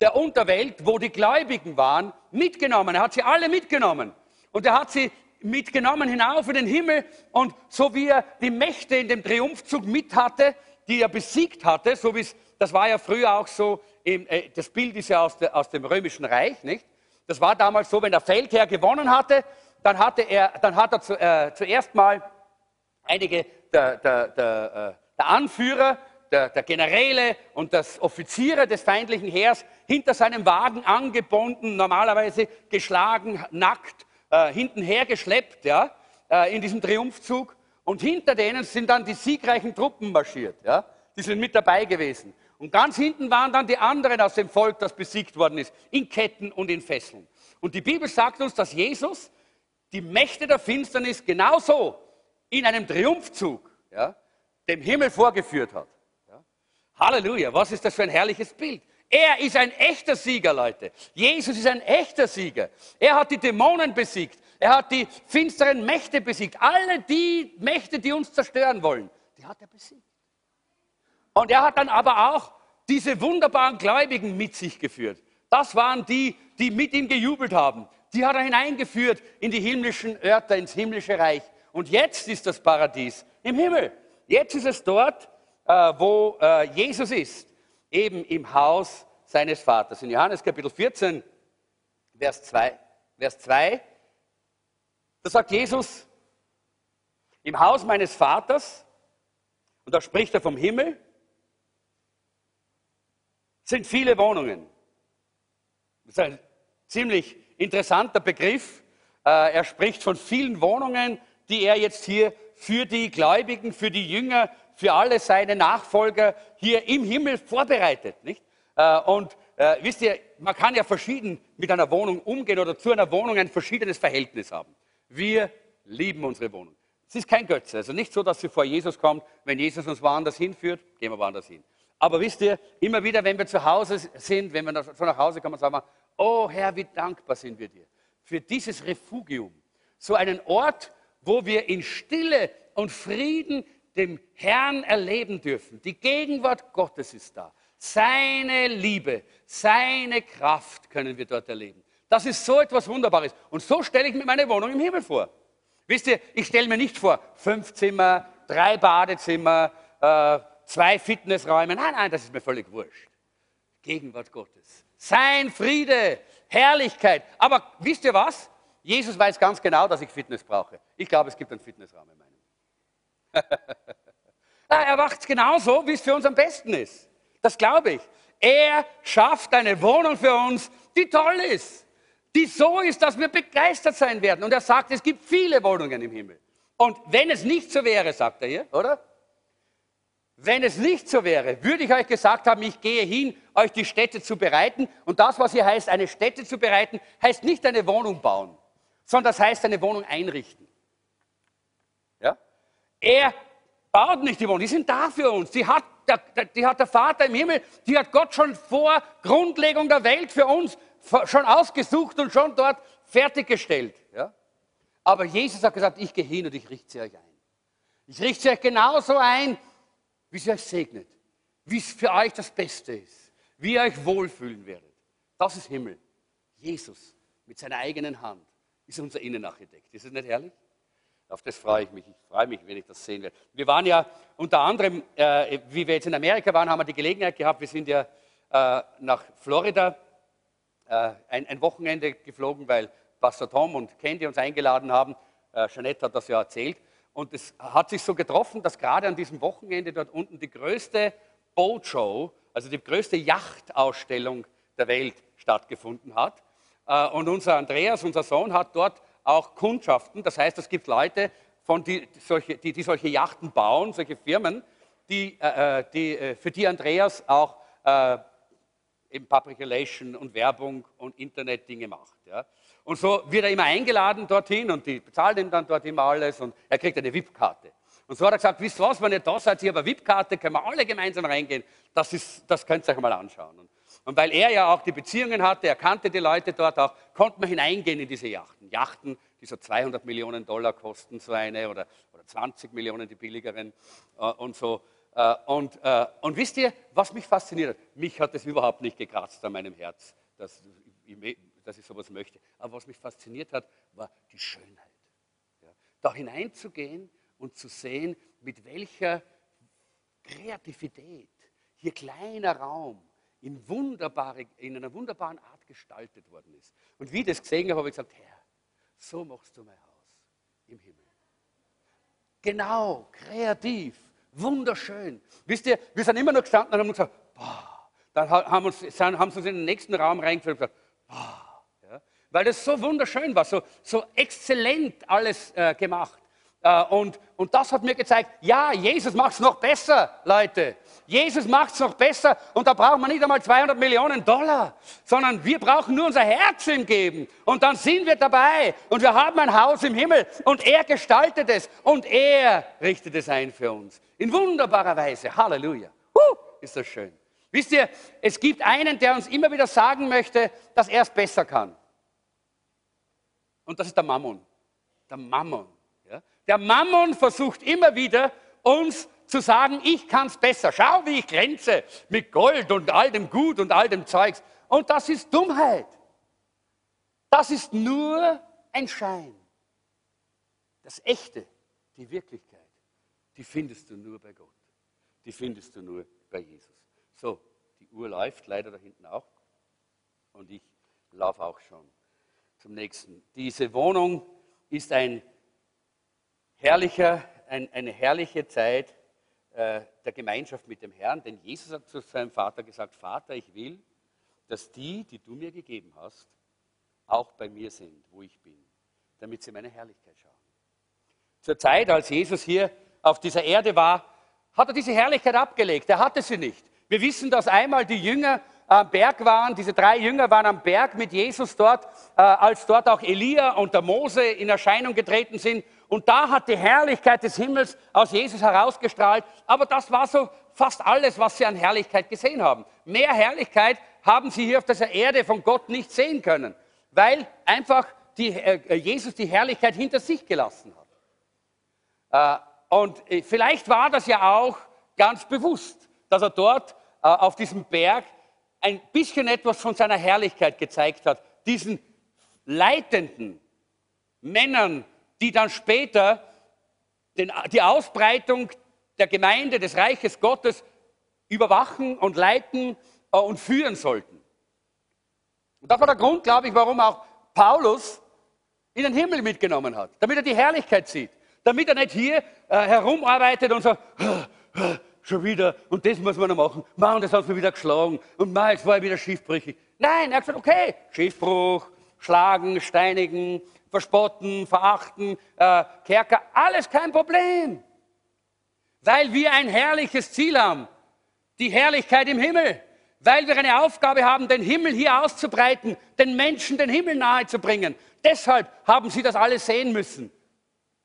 Speaker 1: der Unterwelt, wo die Gläubigen waren, mitgenommen. Er hat sie alle mitgenommen. Und er hat sie mitgenommen hinauf in den Himmel. Und so wie er die Mächte in dem Triumphzug mit hatte, die er besiegt hatte, so wie es, das war ja früher auch so, äh, das Bild ist ja aus, dem römischen Reich, nicht? Das war damals so, wenn der Feldherr gewonnen hatte, dann, hatte er, dann hat er zu, äh, zuerst mal einige der, der, der, äh, der Anführer, der, Generäle und das Offiziere des feindlichen Heers hinter seinem Wagen angebunden, normalerweise geschlagen, nackt, äh, hinten hergeschleppt, ja, äh, in diesem Triumphzug. Und hinter denen sind dann die siegreichen Truppen marschiert, ja, die sind mit dabei gewesen. Und ganz hinten waren dann die anderen aus dem Volk, das besiegt worden ist, in Ketten und in Fesseln. Und die Bibel sagt uns, dass Jesus die Mächte der Finsternis genauso in einem Triumphzug ja, dem Himmel vorgeführt hat. Ja. Halleluja, was ist das für ein herrliches Bild? Er ist ein echter Sieger, Leute. Jesus ist ein echter Sieger. Er hat die Dämonen besiegt. Er hat die finsteren Mächte besiegt. Alle die Mächte, die uns zerstören wollen, die hat er besiegt. Und er hat dann aber auch diese wunderbaren Gläubigen mit sich geführt. Das waren die, die mit ihm gejubelt haben. Die hat er hineingeführt in die himmlischen Örter, ins himmlische Reich. Und jetzt ist das Paradies im Himmel. Jetzt ist es dort, äh, wo äh, Jesus ist, eben im Haus seines Vaters. In Johannes Kapitel 14, Vers 2, Vers 2 da sagt Jesus, im Haus meines Vaters, und da spricht er vom Himmel, sind viele Wohnungen. Das ist ein ziemlich interessanter Begriff. Äh, er spricht von vielen Wohnungen, die er jetzt hier für die Gläubigen, für die Jünger, für alle seine Nachfolger hier im Himmel vorbereitet. Nicht? Äh, und äh, wisst ihr, man kann ja verschieden mit einer Wohnung umgehen oder zu einer Wohnung ein verschiedenes Verhältnis haben. Wir lieben unsere Wohnung. Es ist kein Götze. Also nicht so, dass sie vor Jesus kommt. Wenn Jesus uns woanders hinführt, gehen wir woanders hin. Aber wisst ihr, immer wieder, wenn wir zu Hause sind, wenn wir so nach Hause kommen, sagen wir, oh Herr, wie dankbar sind wir dir für dieses Refugium. So einen Ort, wo wir in Stille und Frieden dem Herrn erleben dürfen. Die Gegenwart Gottes ist da. Seine Liebe, seine Kraft können wir dort erleben. Das ist so etwas Wunderbares. Und so stelle ich mir meine Wohnung im Himmel vor. Wisst ihr, ich stelle mir nicht vor, fünf Zimmer, drei Badezimmer, äh, zwei Fitnessräume. Nein, nein, das ist mir völlig wurscht. Gegenwart Gottes. Sein Friede, Herrlichkeit. Aber wisst ihr was? Jesus weiß ganz genau, dass ich Fitness brauche. Ich glaube, es gibt einen Fitnessraum in meinem. er macht es genauso, wie es für uns am besten ist. Das glaube ich. Er schafft eine Wohnung für uns, die toll ist, die so ist, dass wir begeistert sein werden. Und er sagt, es gibt viele Wohnungen im Himmel. Und wenn es nicht so wäre, sagt er hier, oder? Wenn es nicht so wäre, würde ich euch gesagt haben, ich gehe hin, euch die Städte zu bereiten. Und das, was hier heißt, eine Stätte zu bereiten, heißt nicht eine Wohnung bauen, sondern das heißt eine Wohnung einrichten. Ja? Er baut nicht die Wohnung, die sind da für uns. Die hat, der, die hat der Vater im Himmel, die hat Gott schon vor Grundlegung der Welt für uns schon ausgesucht und schon dort fertiggestellt. Ja? Aber Jesus hat gesagt, ich gehe hin und ich richte sie euch ein. Ich richte sie euch genauso ein, wie sie euch segnet, wie es für euch das Beste ist, wie ihr euch wohlfühlen werdet. Das ist Himmel. Jesus mit seiner eigenen Hand ist unser Innenarchitekt. Ist es nicht herrlich? Auf das freue ich mich. Ich freue mich, wenn ich das sehen werde. Wir waren ja unter anderem, äh, wie wir jetzt in Amerika waren, haben wir die Gelegenheit gehabt, wir sind ja äh, nach Florida äh, ein, ein, Wochenende geflogen, weil Pastor Tom und Candy uns eingeladen haben. Äh, Jeanette hat das ja erzählt. Und es hat sich so getroffen, dass gerade an diesem Wochenende dort unten die größte Boatshow, also die größte Yachtausstellung der Welt stattgefunden hat. Äh, und unser Andreas, unser Sohn, hat dort auch Kundschaften. Das heißt, es gibt Leute, von die, solche, die, die solche Yachten bauen, solche Firmen, die, äh, die, äh, für die Andreas auch eben Public Relation und Werbung und Internet-Dinge macht. Ja. Und so wird er immer eingeladen dorthin und die bezahlen ihm dann dort immer alles und er kriegt eine VIP-Karte. Und so hat er gesagt, wisst ihr was, wenn ihr da seid, habe eine VIP-Karte, können wir alle gemeinsam reingehen. Das, ist, das könnt ihr euch mal anschauen. Und, und weil er ja auch die Beziehungen hatte, er kannte die Leute dort auch, konnte man hineingehen in diese Yachten. Yachten, die so 200 Millionen Dollar kosten, so eine, oder, oder 20 Millionen, die billigeren äh, und so. Äh, und, äh, und wisst ihr, was mich fasziniert hat? Mich hat es überhaupt nicht gekratzt an meinem Herz. Das, dass ich sowas möchte. Aber was mich fasziniert hat, war die Schönheit. Ja, da hineinzugehen und zu sehen, mit welcher Kreativität hier kleiner Raum in, wunderbare, in einer wunderbaren Art gestaltet worden ist. Und wie ich das gesehen habe, habe ich gesagt, Herr, so machst du mein Haus im Himmel. Genau, kreativ, wunderschön. Wisst ihr, wir sind immer noch gestanden und haben gesagt, boah. Dann haben, uns, haben sie uns in den nächsten Raum reingeführt und gesagt, boah. Ja, weil das so wunderschön war, so, so exzellent alles äh, gemacht. Äh, und, und das hat mir gezeigt, ja, Jesus macht es noch besser, Leute. Jesus macht es noch besser und da braucht man nicht einmal 200 Millionen Dollar, sondern wir brauchen nur unser Herz ihm geben und dann sind wir dabei und wir haben ein Haus im Himmel und er gestaltet es und er richtet es ein für uns. In wunderbarer Weise. Halleluja. Uh, ist das schön. Wisst ihr, es gibt einen, der uns immer wieder sagen möchte, dass er es besser kann. Und das ist der Mammon. Der Mammon. Der Mammon versucht immer wieder, uns zu sagen, ich kann es besser. Schau, wie ich glänze mit Gold und all dem Gut und all dem Zeugs. Und das ist Dummheit. Das ist nur ein Schein. Das Echte, die Wirklichkeit, die findest du nur bei Gott. Die findest du nur bei Jesus. So, die Uhr läuft leider da hinten auch. Und ich laufe auch schon zum nächsten. Diese Wohnung ist ein herrlicher, ein, eine herrliche Zeit äh, der Gemeinschaft mit dem Herrn, denn Jesus hat zu seinem Vater gesagt, Vater, ich will, dass die, die du mir gegeben hast, auch bei mir sind, wo ich bin, damit sie meine Herrlichkeit schauen. Zur Zeit, als Jesus hier auf dieser Erde war, hat er diese Herrlichkeit abgelegt. Er hatte sie nicht. Wir wissen, dass einmal die Jünger am Berg waren, diese drei Jünger waren am Berg mit Jesus dort, äh, als dort auch Elia und der Mose in Erscheinung getreten sind und da hat die Herrlichkeit des Himmels aus Jesus herausgestrahlt. Aber das war so fast alles, was sie an Herrlichkeit gesehen haben. Mehr Herrlichkeit haben sie hier auf dieser Erde von Gott nicht sehen können, weil einfach die, äh, Jesus die Herrlichkeit hinter sich gelassen hat. Äh, und äh, vielleicht war das ja auch ganz bewusst, dass er dort äh, auf diesem Berg ein bisschen etwas von seiner Herrlichkeit gezeigt hat. Diesen leitenden Männern, die dann später den, die Ausbreitung der Gemeinde, des Reiches Gottes überwachen und leiten äh, und führen sollten. Und das war der Grund, glaube ich, warum auch Paulus in den Himmel mitgenommen hat, damit er die Herrlichkeit sieht, damit er nicht hier äh, herumarbeitet und sagt, schon wieder, und das muss man noch machen, Mann, das hat mir wieder geschlagen, und Mann, jetzt war ich wieder schiffbrüchig. Nein, er hat gesagt, okay, Schiffbruch, schlagen, steinigen, verspotten, verachten, äh, Kerker, alles kein Problem. Weil wir ein herrliches Ziel haben, die Herrlichkeit im Himmel. Weil wir eine Aufgabe haben, den Himmel hier auszubreiten, den Menschen den Himmel nahezubringen. Deshalb haben sie das alles sehen müssen.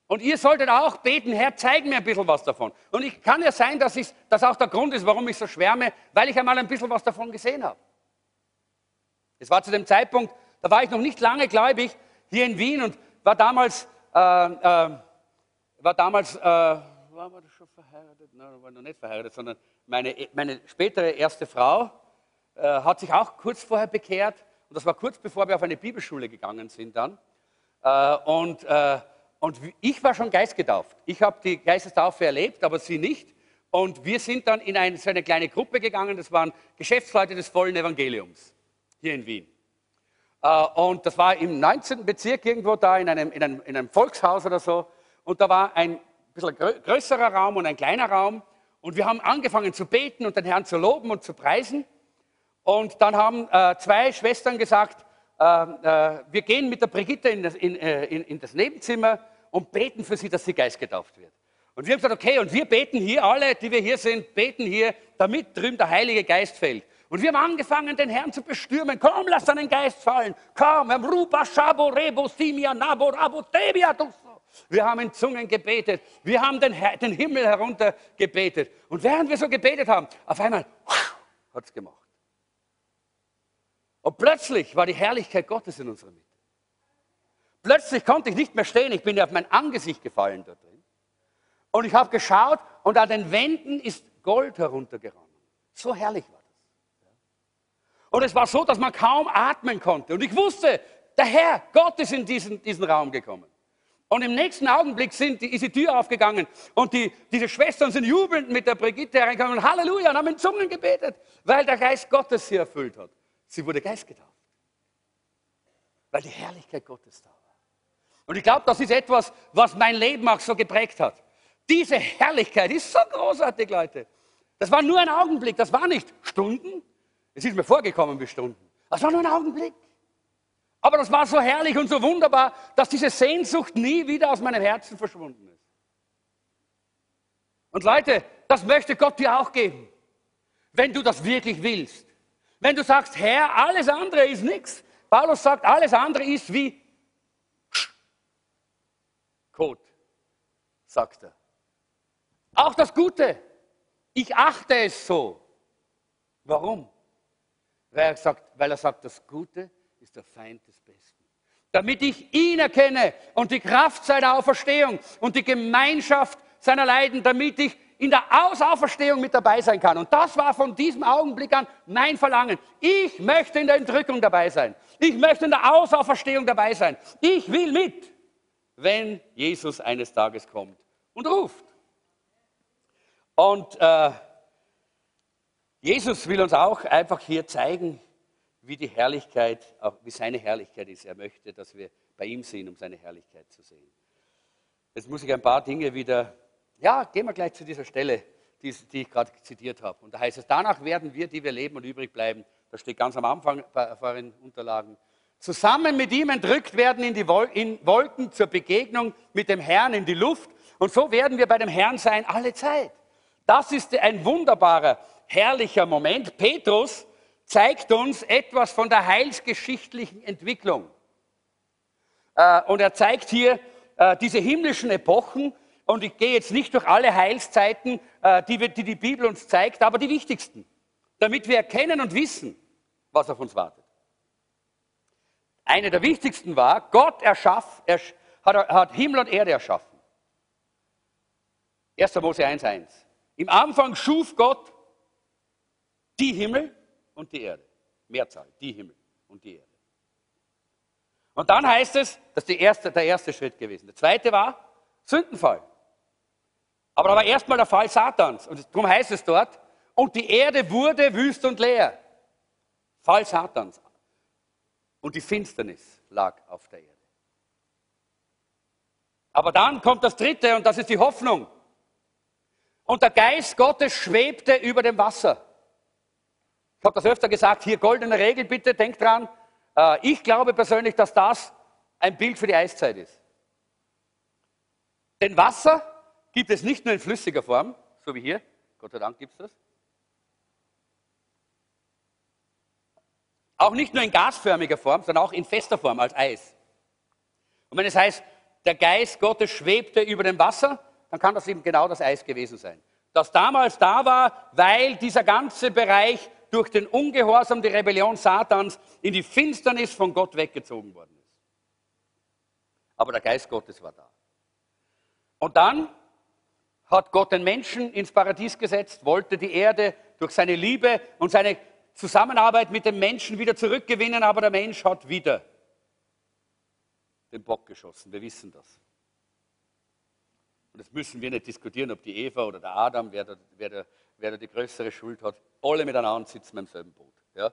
Speaker 1: Und ihr solltet auch beten, Herr, zeig mir ein bisschen was davon. Und ich kann ja sein, dass das auch der Grund ist, warum ich so schwärme, weil ich einmal ein bisschen was davon gesehen habe. Es war zu dem Zeitpunkt, da war ich noch nicht lange gläubig, hier in Wien und war damals, äh, äh, war damals, äh, war man schon verheiratet? Nein, war noch nicht verheiratet, sondern meine, meine spätere erste Frau äh, hat sich auch kurz vorher bekehrt und das war kurz bevor wir auf eine Bibelschule gegangen sind dann. Äh, und, äh, und ich war schon geistgetauft. Ich habe die Geistestaufe erlebt, aber sie nicht. Und wir sind dann in eine, so eine kleine Gruppe gegangen, das waren Geschäftsleute des vollen Evangeliums hier in Wien. Äh, und das war im 19. Bezirk irgendwo da in einem, in einem, in einem Volkshaus oder so. Und da war ein bisschen größerer Raum und ein kleiner Raum. Und wir haben angefangen zu beten und den Herrn zu loben und zu preisen. Und dann haben äh, zwei Schwestern gesagt, äh, äh, wir gehen mit der Brigitte in das, in, äh, in, das, Nebenzimmer und beten für sie, dass sie geistgetauft wird. Und wir haben gesagt, okay, und wir beten hier, alle, die wir hier sind, beten hier, damit drüben der Heilige Geist fällt. Und wir haben angefangen, den Herrn zu bestürmen. Komm, lass deinen Geist fallen. Komm, wir haben in Zungen gebetet. Wir haben den, den Himmel herunter gebetet. Und während wir so gebetet haben, auf einmal hat es gemacht. Und plötzlich war die Herrlichkeit Gottes in unserer Mitte. Plötzlich konnte ich nicht mehr stehen. Ich bin auf mein Angesicht gefallen da drin. Und ich habe geschaut und an den Wänden ist Gold heruntergerannt. So herrlich war und es war so, dass man kaum atmen konnte. Und ich wusste, der Herr, Gott ist in diesen, diesen Raum gekommen. Und im nächsten Augenblick sind, ist die Tür aufgegangen und die, diese Schwestern sind jubelnd mit der Brigitte hereingekommen und Halleluja und haben in Zungen gebetet, weil der Geist Gottes sie erfüllt hat. Sie wurde Geist getauft. Weil die Herrlichkeit Gottes da war. Und ich glaube, das ist etwas, was mein Leben auch so geprägt hat. Diese Herrlichkeit ist so großartig, Leute. Das war nur ein Augenblick, das war nicht Stunden. Es ist mir vorgekommen wie Stunden. Das war nur ein Augenblick. Aber das war so herrlich und so wunderbar, dass diese Sehnsucht nie wieder aus meinem Herzen verschwunden ist. Und Leute, das möchte Gott dir auch geben, wenn du das wirklich willst. Wenn du sagst, Herr, alles andere ist nichts. Paulus sagt, alles andere ist wie Kot, sagt er. Auch das Gute. Ich achte es so. Warum? Weil er sagt, weil er sagt das Gute ist der Feind des Besten. Damit ich ihn erkenne und die Kraft seiner Auferstehung und die Gemeinschaft seiner Leiden, damit ich in der Auferstehung mit dabei sein kann. Und das war von diesem Augenblick an mein Verlangen. Ich möchte in der Entrückung dabei sein. Ich möchte in der Auferstehung dabei sein. Ich will mit, wenn Jesus eines Tages kommt und ruft. Und äh, Jesus will uns auch einfach hier zeigen, wie die Herrlichkeit, wie seine Herrlichkeit ist. Er möchte, dass wir bei ihm sind, um seine Herrlichkeit zu sehen. Jetzt muss ich ein paar Dinge wieder, ja, gehen wir gleich zu dieser Stelle, die, die ich gerade zitiert habe. Und da heißt es, danach werden wir, die wir leben und übrig bleiben, das steht ganz am Anfang bei euren Unterlagen, zusammen mit ihm entrückt werden in die Wolken zur Begegnung mit dem Herrn in die Luft. Und so werden wir bei dem Herrn sein alle Zeit. Das ist ein wunderbarer, herrlicher Moment. Petrus zeigt uns etwas von der heilsgeschichtlichen Entwicklung. Äh, und er zeigt hier äh, diese himmlischen Epochen. Und ich gehe jetzt nicht durch alle Heilszeiten, äh, die, die Bibel uns zeigt, aber die wichtigsten, damit wir erkennen und wissen, was auf uns wartet. Eine der wichtigsten war, Gott erschaff, er, hat, hat Himmel und Erde erschaffen. 1. Mose 1.1. Im Anfang schuf Gott die Himmel und die Erde. Mehrzahl, die Himmel und die Erde. Und dann heißt es, das ist erste, der erste Schritt gewesen. Der zweite war Sündenfall. Aber da war erstmal der Fall Satans. Und darum heißt es dort, und die Erde wurde wüst und leer. Fall Satans. Und die Finsternis lag auf der Erde. Aber dann kommt das dritte und das ist die Hoffnung. Und der Geist Gottes schwebte über dem Wasser. Ich habe das öfter gesagt, hier goldene Regel, bitte denkt dran. Äh, ich glaube persönlich, dass das ein Bild für die Eiszeit ist. Denn Wasser gibt es nicht nur in flüssiger Form, so wie hier, Gott sei Dank gibt es das. Auch nicht nur in gasförmiger Form, sondern auch in fester Form als Eis. Und wenn es heißt, der Geist Gottes schwebte über dem Wasser, dann kann das eben genau das Eis gewesen sein. Das damals da war, weil dieser ganze Bereich durch den Ungehorsam, die Rebellion Satans in die Finsternis von Gott weggezogen worden ist. Aber der Geist Gottes war da. Und dann hat Gott den Menschen ins Paradies gesetzt, wollte die Erde durch seine Liebe und seine Zusammenarbeit mit dem Menschen wieder zurückgewinnen, aber der Mensch hat wieder den Bock geschossen. Wir wissen das. Und das müssen wir nicht diskutieren, ob die Eva oder der Adam, wer der, wer der, wer da die größere Schuld hat. Alle miteinander sitzen im selben Boot. Ja?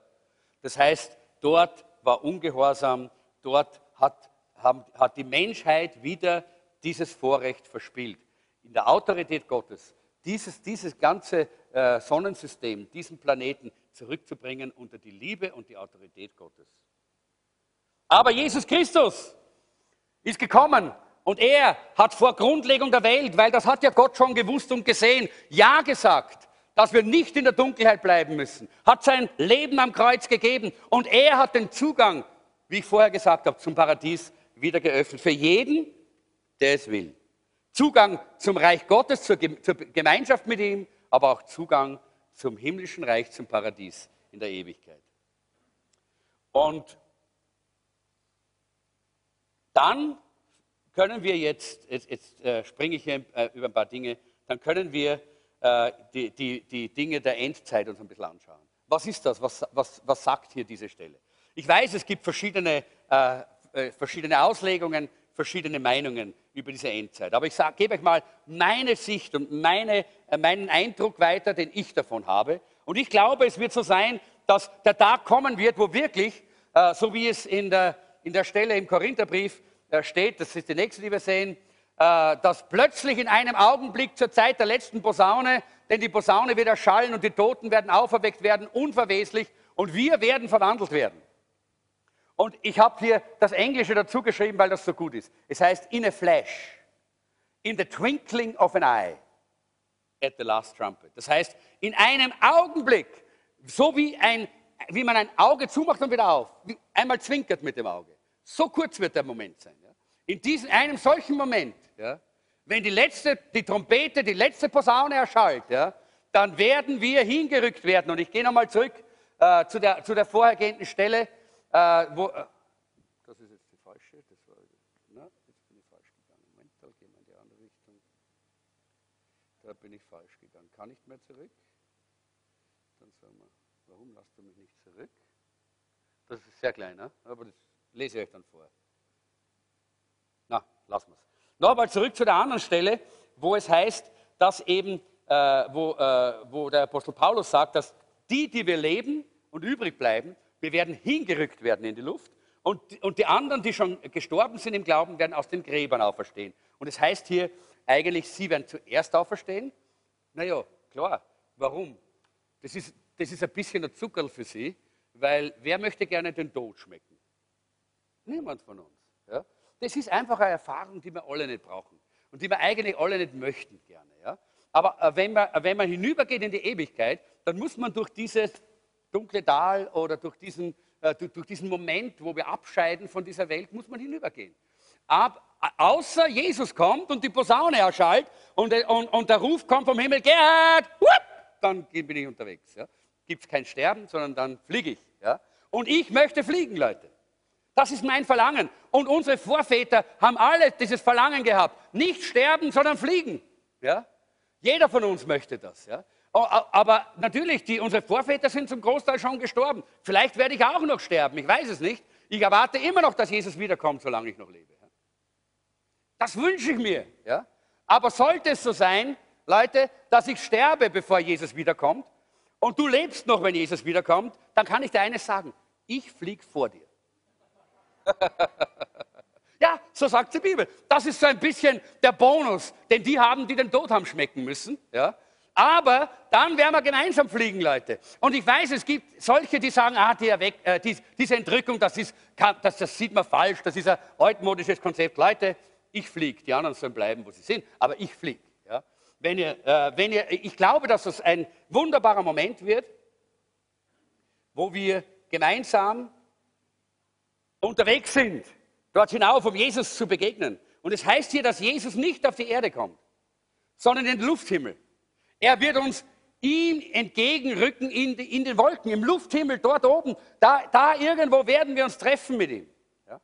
Speaker 1: Das heißt, dort war Ungehorsam, dort hat, haben, hat die Menschheit wieder dieses Vorrecht verspielt. In der Autorität Gottes, dieses, dieses ganze äh, Sonnensystem, diesen Planeten zurückzubringen unter die Liebe und die Autorität Gottes. Aber Jesus Christus ist gekommen und er hat vor Grundlegung der Welt, weil das hat ja Gott schon gewusst und gesehen, Ja gesagt dass wir nicht in der Dunkelheit bleiben müssen, hat sein Leben am Kreuz gegeben und er hat den Zugang, wie ich vorher gesagt habe, zum Paradies wieder geöffnet. Für jeden, der es will. Zugang zum Reich Gottes, zur, Gemeinschaft mit ihm, aber auch Zugang zum himmlischen Reich, zum Paradies in der Ewigkeit. Und dann können wir jetzt, jetzt, jetzt äh, springe ich hier äh, über ein paar Dinge, dann können wir äh, die, die, die Dinge der Endzeit uns ein bisschen anschauen. Was ist das? Was, was, was sagt hier diese Stelle? Ich weiß, es gibt verschiedene, äh, äh, verschiedene Auslegungen, verschiedene Meinungen über diese Endzeit. Aber ich sag, gebe euch mal meine Sicht und meine, äh, meinen Eindruck weiter, den ich davon habe. Und ich glaube, es wird so sein, dass der Tag kommen wird, wo wirklich, so wie es in der, in der Stelle im Korintherbrief steht, das ist die nächste, die wir sehen, dass plötzlich in einem Augenblick zur Zeit der letzten Posaune, denn die Posaune wird erschallen und die Toten werden auferweckt werden, unverweslich, und wir werden verwandelt werden. Und ich habe hier das Englische dazu geschrieben, weil das so gut ist. Es heißt in a flash, in the twinkling of an eye, at the last trumpet. Das heißt, in einem Augenblick, so wie, ein, wie man ein Auge zumacht und wieder auf, einmal zwinkert mit dem Auge. So kurz wird der Moment sein. In diesem, einem solchen Moment, ja, wenn die letzte, die Trompete, die letzte Posaune erschallt, ja, dann werden wir hingerückt werden. Und ich gehe nochmal zurück äh, zu, der, zu der vorhergehenden Stelle, äh, wo, äh, das ist jetzt die falsche, das war, na, jetzt bin ich falsch gegangen. Moment, da gehen wir in die andere Richtung. Da bin ich falsch gegangen. Kann nicht mehr zurück. Dann sagen wir, warum lasst du mich nicht zurück? Das ist sehr klein, ne? aber das lese ich euch dann vor. Lassen wir es. Nochmal zurück zu der anderen Stelle, wo es heißt, dass eben, äh, wo, äh, wo der Apostel Paulus sagt, dass die, die wir leben und übrig bleiben, wir werden hingerückt werden in die Luft und, und die anderen, die schon gestorben sind im Glauben, werden aus den Gräbern auferstehen. Und es heißt hier eigentlich, sie werden zuerst auferstehen. Naja, klar. Warum? Das ist, das ist ein bisschen ein Zuckerl für sie, weil wer möchte gerne den Tod schmecken? Niemand von uns. Ja? Das ist einfach eine Erfahrung, die wir alle nicht brauchen und die wir eigentlich alle nicht möchten gerne. Ja? Aber äh, wenn, man, wenn man hinübergeht in die Ewigkeit, dann muss man durch dieses dunkle Tal oder durch diesen, äh, durch, durch, diesen Moment, wo wir abscheiden von dieser Welt, muss man hinübergehen. Ab, außer Jesus kommt und die Posaune erschallt und, und, und der Ruf kommt vom Himmel, Gerhard, whoop, dann bin ich unterwegs. Ja? Gibt es kein Sterben, sondern dann fliege ich. Ja? Und ich möchte fliegen, Leute. Das ist mein Verlangen. Und unsere Vorväter haben alle dieses Verlangen gehabt. Nicht sterben, sondern fliegen. Ja? Jeder von uns möchte das. Ja? Aber natürlich, die, unsere Vorväter sind zum Großteil schon gestorben. Vielleicht werde ich auch noch sterben, ich weiß es nicht. Ich erwarte immer noch, dass Jesus wiederkommt, solange ich noch lebe. Das wünsche ich mir. Ja? Aber sollte es so sein, Leute, dass ich sterbe, bevor Jesus wiederkommt, und du lebst noch, wenn Jesus wiederkommt, dann kann ich dir eines sagen, ich fliege vor dir. Ja, so sagt die Bibel. Das ist so ein bisschen der Bonus, den die haben, die den Tod haben schmecken müssen. Ja? Aber dann werden wir gemeinsam fliegen, Leute. Und ich weiß, es gibt solche, die sagen, ah, die Erweck, äh, die, diese Entrückung, das, ist, das, das sieht man falsch, das ist ein altmodisches Konzept. Leute, ich fliege, die anderen sollen bleiben, wo sie sind, aber ich fliege. Ja? Wenn ihr, äh, wenn ihr, ich glaube, dass das ein wunderbarer Moment wird, wo wir gemeinsam unterwegs sind, dort hinauf, um Jesus zu begegnen. Und es heißt hier, dass Jesus nicht auf die Erde kommt, sondern in den Lufthimmel. Er wird uns ihm entgegenrücken in, die, in den Wolken, im Lufthimmel, dort oben. Da, da irgendwo werden wir uns treffen mit ihm. Ja?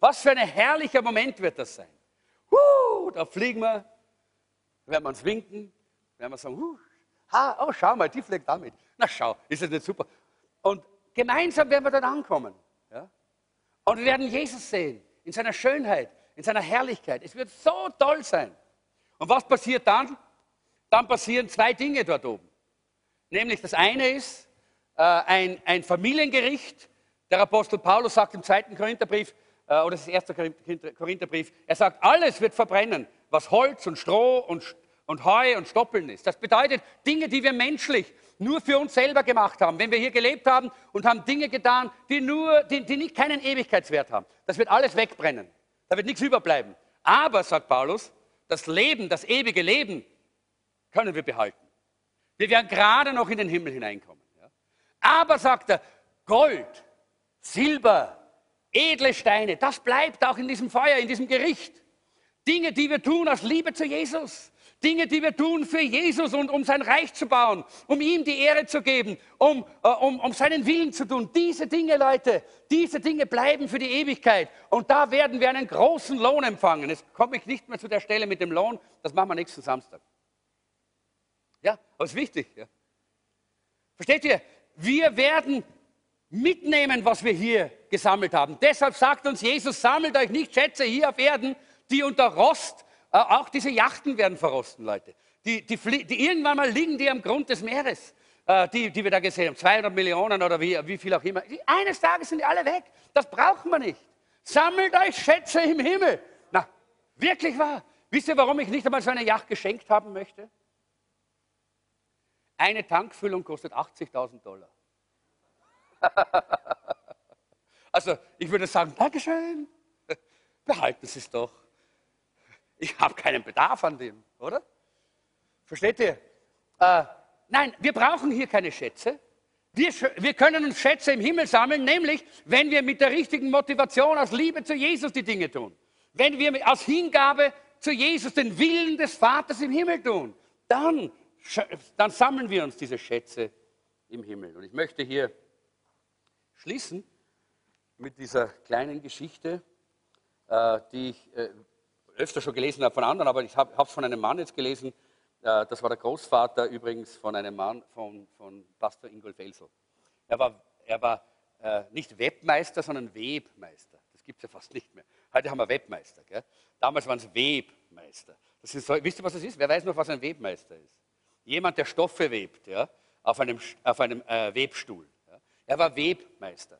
Speaker 1: Was für ein herrlicher Moment wird das sein. Huh, da fliegen wir, werden wir uns winken, werden wir sagen, huh, ha, oh, schau mal, die fliegt damit. Na schau, ist das nicht super? Und gemeinsam werden wir dort ankommen. Und wir werden Jesus sehen, in seiner Schönheit, in seiner Herrlichkeit. Es wird so toll sein. Und was passiert dann? dann passieren zwei Dinge dort oben. Nämlich das eine ist äh, ein, ein, Familiengericht. Der Apostel Paulus sagt im zweiten Korintherbrief, äh, oder das ist der erste Korintherbrief, er sagt, alles wird verbrennen, was Holz und Stroh und, und Heu und Stoppeln ist. Das bedeutet Dinge, die wir menschlich nur für uns selber gemacht haben. Wenn wir hier gelebt haben und haben Dinge getan, die, nur, die, die nicht keinen Ewigkeitswert haben. Das wird alles wegbrennen. Da wird nichts überbleiben. Aber, sagt Paulus, das Leben, das ewige Leben, können wir behalten. Wir werden gerade noch in den Himmel hineinkommen. Ja? Aber, sagt er, Gold, Silber, edle Steine, das bleibt auch in diesem Feuer, in diesem Gericht. Dinge, die wir tun aus Liebe zu Jesus. Dinge, die wir tun für Jesus und um sein Reich zu bauen, um ihm die Ehre zu geben, um, äh, um, um seinen Willen zu tun. Diese Dinge, Leute, diese Dinge bleiben für die Ewigkeit. Und da werden wir einen großen Lohn empfangen. Jetzt komme ich nicht mehr zu der Stelle mit dem Lohn, das machen wir nächsten Samstag. Ja, aber es ist wichtig. Ja. Versteht ihr? Wir werden mitnehmen, was wir hier gesammelt haben. Deshalb sagt uns Jesus, sammelt euch nicht Schätze hier auf Erden, die unter Rost, auch diese Yachten werden verrosten, Leute. Die, die, die, irgendwann mal liegen die am Grund des Meeres, äh, die, die wir da gesehen haben, 200 Millionen oder wie, wie viel auch immer. Eines Tages sind die alle weg. Das brauchen wir nicht. Sammelt euch Schätze im Himmel. Na, wirklich wahr. Wisst ihr, warum ich nicht einmal so eine Yacht geschenkt haben möchte? Eine Tankfüllung kostet 80.000 Dollar. also ich würde sagen, Dankeschön, behalten Sie es doch. Ich habe keinen Bedarf an dem, oder? Versteht ihr? Äh, nein, wir brauchen hier keine Schätze. Wir, wir, können uns Schätze im Himmel sammeln, nämlich wenn wir mit der richtigen Motivation aus Liebe zu Jesus die Dinge tun. Wenn wir aus Hingabe zu Jesus den Willen des Vaters im Himmel tun, dann, dann sammeln wir uns diese Schätze im Himmel. Und ich möchte hier schließen mit dieser kleinen Geschichte, äh, die ich äh, öfter schon gelesen habe von anderen, aber ich habe es von einem Mann jetzt gelesen, äh, das war der Großvater übrigens von einem Mann, von, von Pastor Ingolf Elsel. Er war, er war äh, nicht Webmeister, sondern Webmeister. Das gibt es ja fast nicht mehr. Heute haben wir Webmeister. Gell? Damals waren es Webmeister. Das ist, wisst ihr, was das ist? Wer weiß noch, was ein Webmeister ist? Jemand, der Stoffe webt, ja? auf einem, auf einem äh, Webstuhl. Ja? Er war Webmeister.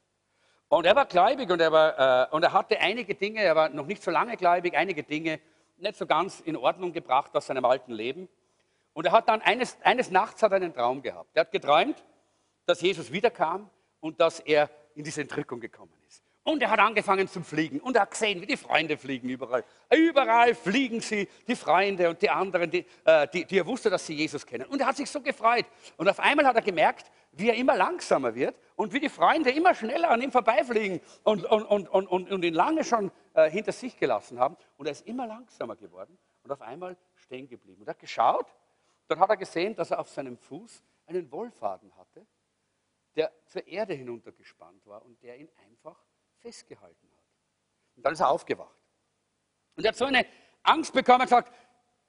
Speaker 1: Und er war gläubig und er, war, äh, und er hatte einige Dinge, er war noch nicht so lange gläubig, einige Dinge nicht so ganz in Ordnung gebracht aus seinem alten Leben. Und er hat dann eines, eines Nachts hat einen Traum gehabt. Er hat geträumt, dass Jesus wiederkam und dass er in diese Entrückung gekommen ist. Und er hat angefangen zu fliegen und er hat gesehen, wie die Freunde fliegen überall. Überall fliegen sie, die Freunde und die anderen, die, äh, die, die er wusste, dass sie Jesus kennen. Und er hat sich so gefreut. Und auf einmal hat er gemerkt, wie er immer langsamer wird und wie die Freunde immer schneller an ihm vorbeifliegen und, und, und, und, ihn lange schon äh, hinter sich gelassen haben. Und er ist immer langsamer geworden und auf einmal stehen geblieben. Und er hat geschaut dann hat er gesehen, dass er auf seinem Fuß einen Wollfaden hatte, der zur Erde hinuntergespannt war und der ihn einfach festgehalten hat. Und dann ist er aufgewacht. Und er hat so eine Angst bekommen und gesagt,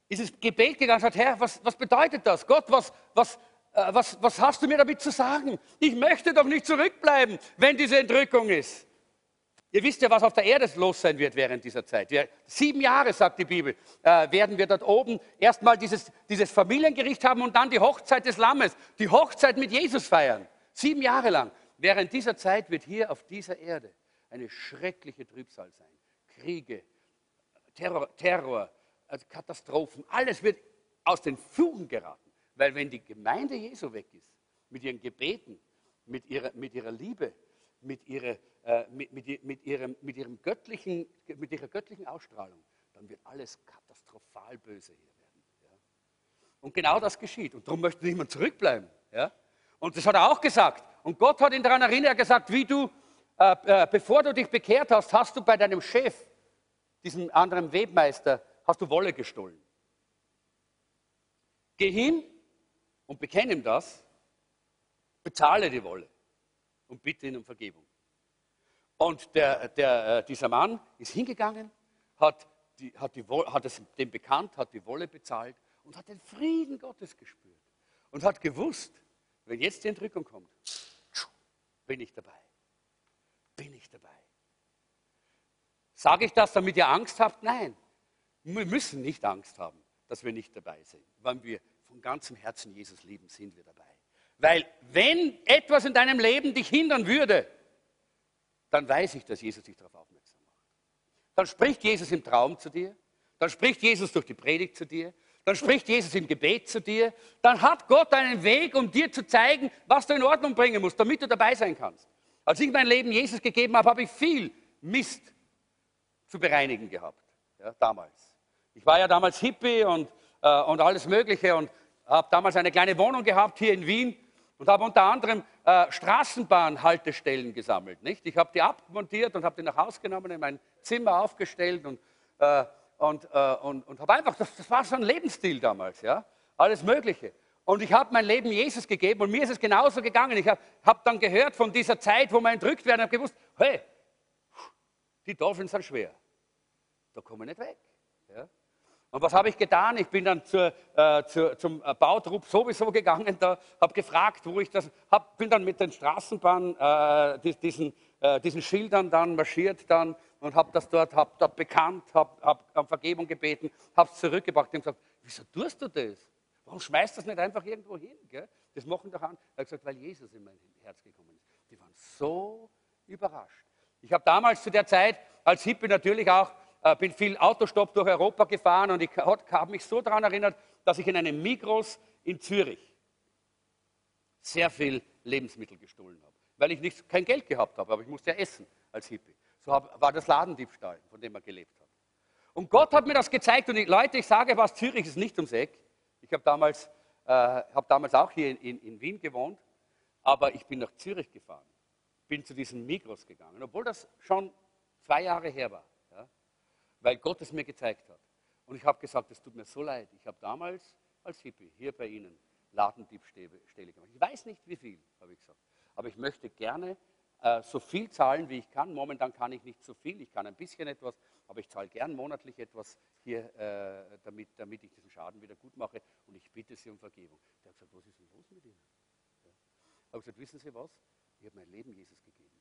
Speaker 1: ist es Gebet gegangen und gesagt, Herr, was, was bedeutet das? Gott, was, was, äh, was, was hast du mir damit zu sagen? Ich möchte doch nicht zurückbleiben, wenn diese Entrückung ist. Ihr wisst ja, was auf der Erde los sein wird während dieser Zeit. Wir, sieben Jahre, sagt die Bibel, äh, werden wir dort oben erstmal dieses, dieses Familiengericht haben und dann die Hochzeit des Lammes, die Hochzeit mit Jesus feiern. Sieben Jahre lang. Während dieser Zeit wird hier auf dieser Erde eine schreckliche Trübsal sein. Kriege, Terror, Terror also Katastrophen, alles wird aus den Fugen geraten. Weil wenn die Gemeinde Jesu weg ist, mit ihren Gebeten, mit ihrer, mit ihrer Liebe, mit ihrer äh, mit, mit, mit, ihrem, mit, ihrem göttlichen, mit ihrer göttlichen Ausstrahlung, dann wird alles katastrophal böse hier werden. Ja? Und genau das geschieht. Und darum möchte niemand zurückbleiben. Ja? Und das hat er auch gesagt. Und Gott hat ihn daran erinnert, er gesagt, wie du, äh, äh, bevor du dich bekehrt hast, hast du bei deinem Chef, diesem anderen Webmeister, hast du Wolle gestohlen. Geh hin und bekenne ihm das, bezahle die Wolle und bitte ihn um Vergebung. Und der, der, äh, dieser Mann ist hingegangen, hat, die, hat, die, hat es dem bekannt, hat die Wolle bezahlt und hat den Frieden Gottes gespürt. Und hat gewusst, wenn jetzt die Entrückung kommt, bin ich dabei. Bin ich dabei. Sage ich das, damit ihr Angst habt? Nein. Wir müssen nicht Angst haben, dass wir nicht dabei sind. Wenn wir von ganzem Herzen Jesus lieben, sind wir dabei. Weil wenn etwas in deinem Leben dich hindern würde, dann weiß ich, dass Jesus dich darauf aufmerksam macht. Dann spricht Jesus im Traum zu dir, dann spricht Jesus durch die Predigt zu dir, dann spricht Jesus im Gebet zu dir, dann hat Gott einen Weg, um dir zu zeigen, was du in Ordnung bringen musst, damit du dabei sein kannst. Als ich mein Leben Jesus gegeben habe, habe ich viel Mist zu bereinigen gehabt, ja, damals. Ich war ja damals Hippie und, äh, und alles Mögliche und habe damals eine kleine Wohnung gehabt hier in Wien und habe unter anderem äh, Straßenbahnhaltestellen gesammelt. Nicht? Ich habe die abmontiert und habe die nach Hause genommen, in mein Zimmer aufgestellt und, äh, und, äh, und, und habe einfach, das, das, war so ein Lebensstil damals, ja? alles Mögliche. Und ich habe mein Leben Jesus gegeben und mir ist es genauso gegangen. Ich habe hab dann gehört von dieser Zeit, wo wir entrückt werden, habe gewusst, hey, die Teufel sind schwer. Da kommen wir nicht weg. Und was habe ich getan? Ich bin dann zur, äh, zur, zum Bautrupp sowieso gegangen, da habe gefragt, wo ich das, hab, bin dann mit den Straßenbahnen, äh, diesen, äh, diesen Schildern dann marschiert dann und habe das dort, habe dort bekannt, habe hab um Vergebung gebeten, habe es zurückgebracht und gesagt, wieso tust du das? Warum schmeißt das nicht einfach irgendwo hin? Gell? Das machen doch an. Er hat gesagt, weil Jesus in mein Herz gekommen ist. Die waren so überrascht. Ich habe damals zu der Zeit als Hippie natürlich auch, bin viel Autostopp durch Europa gefahren und ich habe mich so daran erinnert, dass ich in einem Migros in Zürich sehr viel Lebensmittel gestohlen habe, weil ich nicht, kein Geld gehabt habe, aber ich musste ja essen als Hippie. So war das Ladendiebstahl, von dem er gelebt hat. Und Gott hat mir das gezeigt und ich, Leute, ich sage was, Zürich ist nicht ums Eck. Ich habe damals, äh, hab damals auch hier in, in, in Wien gewohnt, aber ich bin nach Zürich gefahren, bin zu diesem Migros gegangen, obwohl das schon zwei Jahre her war, weil Gott es mir gezeigt hat. Und ich habe gesagt, es tut mir so leid. Ich habe damals als Hippie hier bei Ihnen Ladendiebstähle gemacht. Ich weiß nicht wie viel, habe ich gesagt. Aber ich möchte gerne äh, so viel zahlen, wie ich kann. Momentan kann ich nicht so viel, ich kann ein bisschen etwas, aber ich zahle gern monatlich etwas hier, äh, damit, damit ich diesen Schaden wieder gut mache. Und ich bitte Sie um Vergebung. Der hat gesagt, was ist denn los mit Ihnen? Ja. Habe gesagt, wissen Sie was? Ich habe mein Leben Jesus gegeben.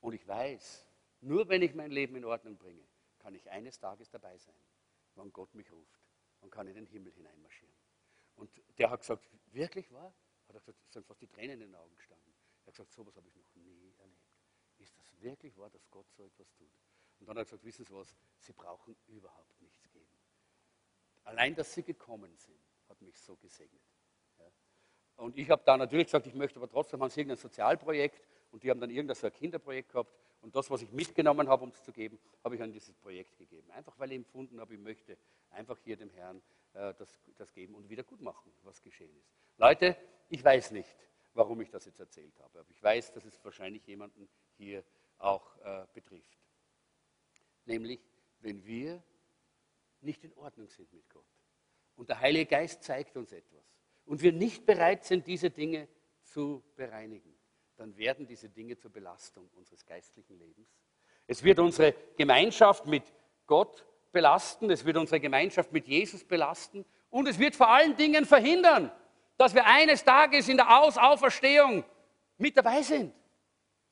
Speaker 1: Und ich weiß, nur wenn ich mein Leben in Ordnung bringe, kann ich eines Tages dabei sein, wann Gott mich ruft und kann in den Himmel hineinmarschieren. Und der hat gesagt, wirklich wahr? Hat er gesagt, es sind fast die Tränen in den Augen gestanden. Er hat gesagt, sowas habe ich noch nie erlebt. Ist das wirklich wahr, dass Gott so etwas tut? Und dann hat er gesagt, wissen Sie was, Sie brauchen überhaupt nichts geben. Allein, dass Sie gekommen sind, hat mich so gesegnet. Ja. Und ich habe da natürlich gesagt, ich möchte aber trotzdem haben Sie irgendein Sozialprojekt und die haben dann irgendein so ein Kinderprojekt gehabt und das, was ich mitgenommen habe, um es zu geben, habe ich an dieses Projekt gegeben. Einfach weil ich empfunden habe, ich möchte einfach hier dem Herrn äh, das, das geben und wieder gut machen, was geschehen ist. Leute, ich weiß nicht, warum ich das jetzt erzählt habe, aber ich weiß, dass es wahrscheinlich jemanden hier auch äh, betrifft. Nämlich, wenn wir nicht in Ordnung sind mit Gott und der Heilige Geist zeigt uns etwas und wir nicht bereit sind, diese Dinge zu bereinigen, dann werden diese Dinge zur Belastung unseres geistlichen Lebens. Es wird unsere Gemeinschaft mit Gott belasten, es wird unsere Gemeinschaft mit Jesus belasten und es wird vor allen Dingen verhindern, dass wir eines Tages in der Ausauferstehung mit dabei sind.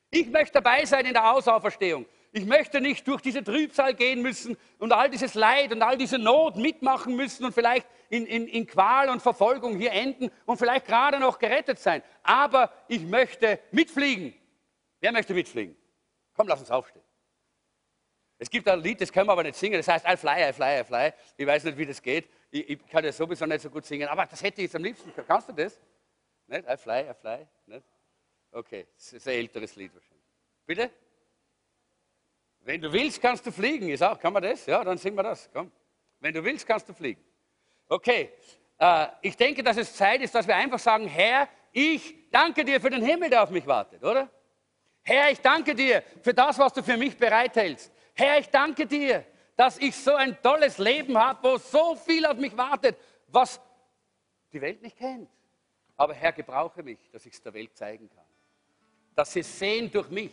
Speaker 1: Ich möchte dabei sein in der Ausauferstehung. Ich möchte nicht durch diese Trübsal gehen müssen und all dieses Leid und all diese Not mitmachen müssen und vielleicht in, in, in Qual und Verfolgung hier enden und vielleicht gerade noch gerettet sein. Aber ich möchte mitfliegen. Wer möchte mitfliegen? Komm, lass uns aufstehen. Es gibt ein Lied, das können wir aber nicht singen, das heißt I fly, I fly, I fly. Ich weiß nicht, wie das geht. Ich, ich kann das sowieso nicht so gut singen, aber das hätte ich jetzt am liebsten. Kannst du das? Nicht? I fly, I fly. Nicht? Okay, das ist ein älteres Lied wahrscheinlich. Bitte? Wenn du willst, kannst du fliegen. Ich sage, kann man das? Ja, dann singen wir das. Komm. Wenn du willst, kannst du fliegen. Okay, äh, ich denke, dass es Zeit ist, dass wir einfach sagen, Herr, ich danke dir für den Himmel, der auf mich wartet, oder? Herr, ich danke dir für das, was du für mich bereithältst. Herr, ich danke dir, dass ich so ein tolles Leben habe, wo so viel auf mich wartet, was die Welt nicht kennt. Aber Herr, gebrauche mich, dass ich es der Welt zeigen kann. Dass sie sehen durch mich,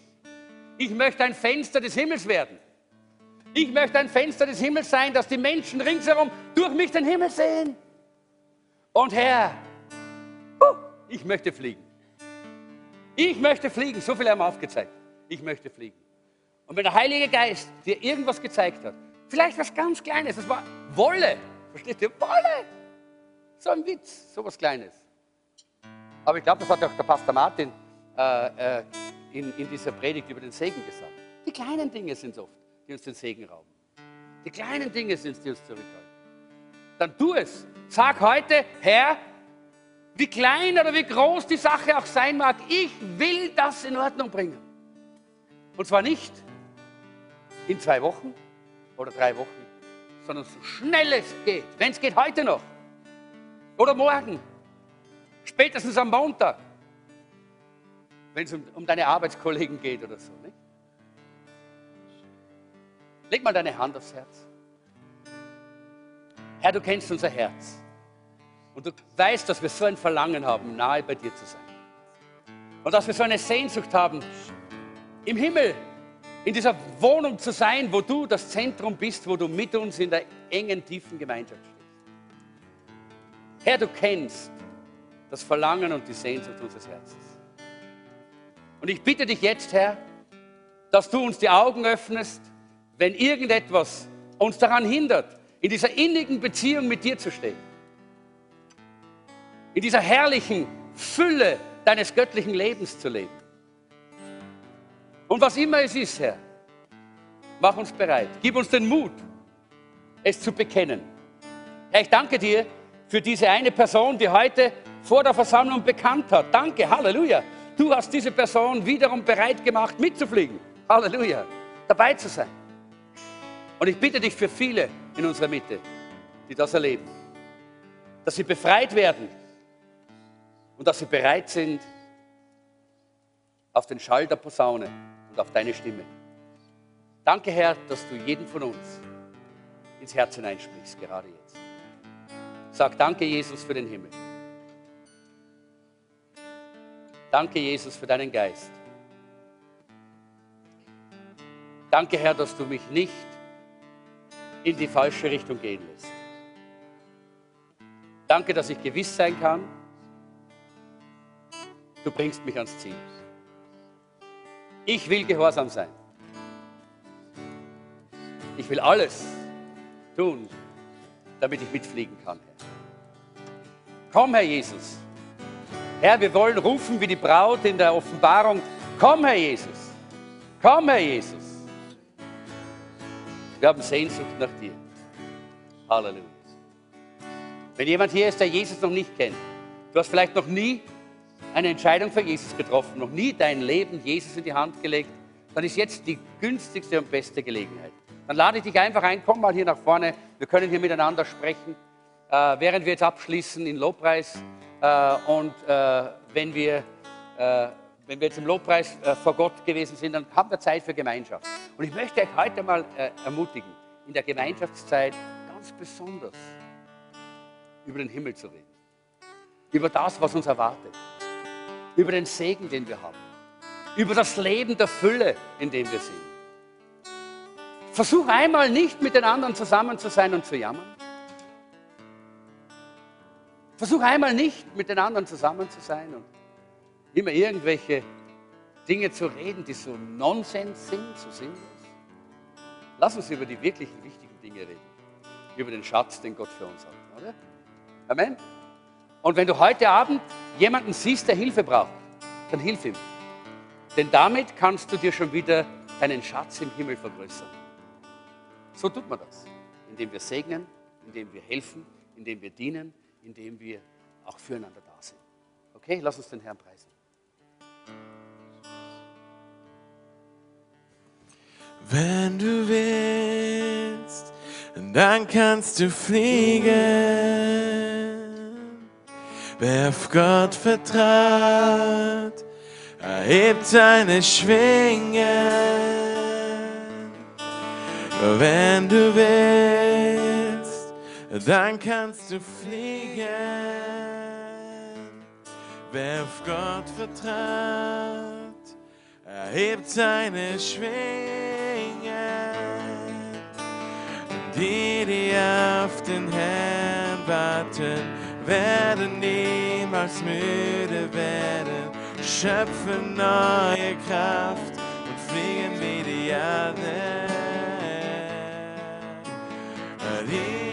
Speaker 1: ich möchte ein Fenster des Himmels werden. Ich möchte ein Fenster des Himmels sein, dass die Menschen ringsherum durch mich den Himmel sehen. Und Herr, ich möchte fliegen. Ich möchte fliegen. So viel haben wir aufgezeigt. Ich möchte fliegen. Und wenn der Heilige Geist dir irgendwas gezeigt hat, vielleicht was ganz Kleines, das war Wolle. Versteht ihr? Wolle. So ein Witz, so was Kleines. Aber ich glaube, das hat auch der Pastor Martin äh, äh, in, in dieser Predigt über den Segen gesagt. Die kleinen Dinge sind es oft, die uns den Segen rauben. Die kleinen Dinge sind es, die uns zurückhalten. Dann tu es. Sag heute, Herr, wie klein oder wie groß die Sache auch sein mag, ich will das in Ordnung bringen. Und zwar nicht in zwei Wochen oder drei Wochen, sondern so schnell es geht. Wenn es geht, heute noch. Oder morgen. Spätestens am Montag wenn es um, um, deine Arbeitskollegen geht oder so. Nicht? Leg mal deine Hand aufs Herz. Herr, du kennst unser Herz. Und du weißt, dass wir so ein Verlangen haben, nahe bei dir zu sein. Und dass wir so eine Sehnsucht haben, im Himmel, in dieser Wohnung zu sein, wo du das Zentrum bist, wo du mit uns in der engen, tiefen Gemeinschaft stehst. Herr, du kennst das Verlangen und die Sehnsucht unseres Herzens. Und ich bitte dich jetzt, Herr, dass du uns die Augen öffnest, wenn irgendetwas uns daran hindert, in dieser innigen Beziehung mit dir zu stehen. In dieser herrlichen Fülle deines göttlichen Lebens zu leben. Und was immer es ist, Herr, mach uns bereit. Gib uns den Mut, es zu bekennen. Herr, ich danke dir für diese eine Person, die heute vor der Versammlung bekannt hat. Danke, Halleluja. Du hast diese Person wiederum bereit gemacht, mitzufliegen. Halleluja. Dabei zu sein. Und ich bitte dich für viele in unserer Mitte, die das erleben, dass sie befreit werden und dass sie bereit sind auf den Schall der Posaune und auf deine Stimme. Danke, Herr, dass du jeden von uns ins Herz hineinsprichst, gerade jetzt. Sag danke, Jesus, für den Himmel. Danke, Jesus, für deinen Geist. Danke, Herr, dass du mich nicht in die falsche Richtung gehen lässt. Danke, dass ich gewiss sein kann, du bringst mich ans Ziel. Ich will gehorsam sein. Ich will alles tun, damit ich mitfliegen kann, Herr. Komm, Herr Jesus. Herr, wir wollen rufen wie die Braut in der Offenbarung. Komm, Herr Jesus. Komm, Herr Jesus. Wir haben Sehnsucht nach dir. Halleluja. Wenn jemand hier ist, der Jesus noch nicht kennt, du hast vielleicht noch nie eine Entscheidung für Jesus getroffen, noch nie dein Leben Jesus in die Hand gelegt, dann ist jetzt die günstigste und beste Gelegenheit. Dann lade ich dich einfach ein, komm mal hier nach vorne, wir können hier miteinander sprechen äh, während wir jetzt abschließen in Lobpreis und äh, wenn, wir, äh, wenn wir jetzt im Lobpreis äh, vor Gott gewesen sind, dann haben wir Zeit für Gemeinschaft. Und ich möchte euch heute mal äh, ermutigen, in der Gemeinschaftszeit ganz besonders über den Himmel zu reden. Über das, was uns erwartet. Über den Segen, den wir haben. Über das Leben der Fülle, in dem wir sind. Versuch einmal nicht mit den anderen zusammen zu sein und zu jammern. Versuch einmal nicht mit den anderen zusammen zu sein und immer irgendwelche Dinge zu reden, die so Nonsens sind, so sinnlos. Lass uns über die wirklichen wichtigen Dinge reden. Über den Schatz, den Gott für uns hat. Oder? Amen. Und wenn du heute Abend jemanden siehst, der Hilfe braucht, dann hilf ihm. Denn damit kannst du dir schon wieder deinen Schatz im Himmel vergrößern. So tut man das. Indem wir segnen, indem wir helfen, indem wir dienen, indem wir auch füreinander da sind. Okay, lass uns den Herrn preisen.
Speaker 2: Wenn du willst, dann kannst du fliegen. Wer auf Gott vertraut, erhebt seine Schwingen. Wenn du willst, dann kannst du fliegen. Wer auf Gott vertraut, erhebt seine Schwingen. Die, die auf den Herrn warten, werden niemals müde werden, schöpfen neue Kraft und fliegen wie die. Die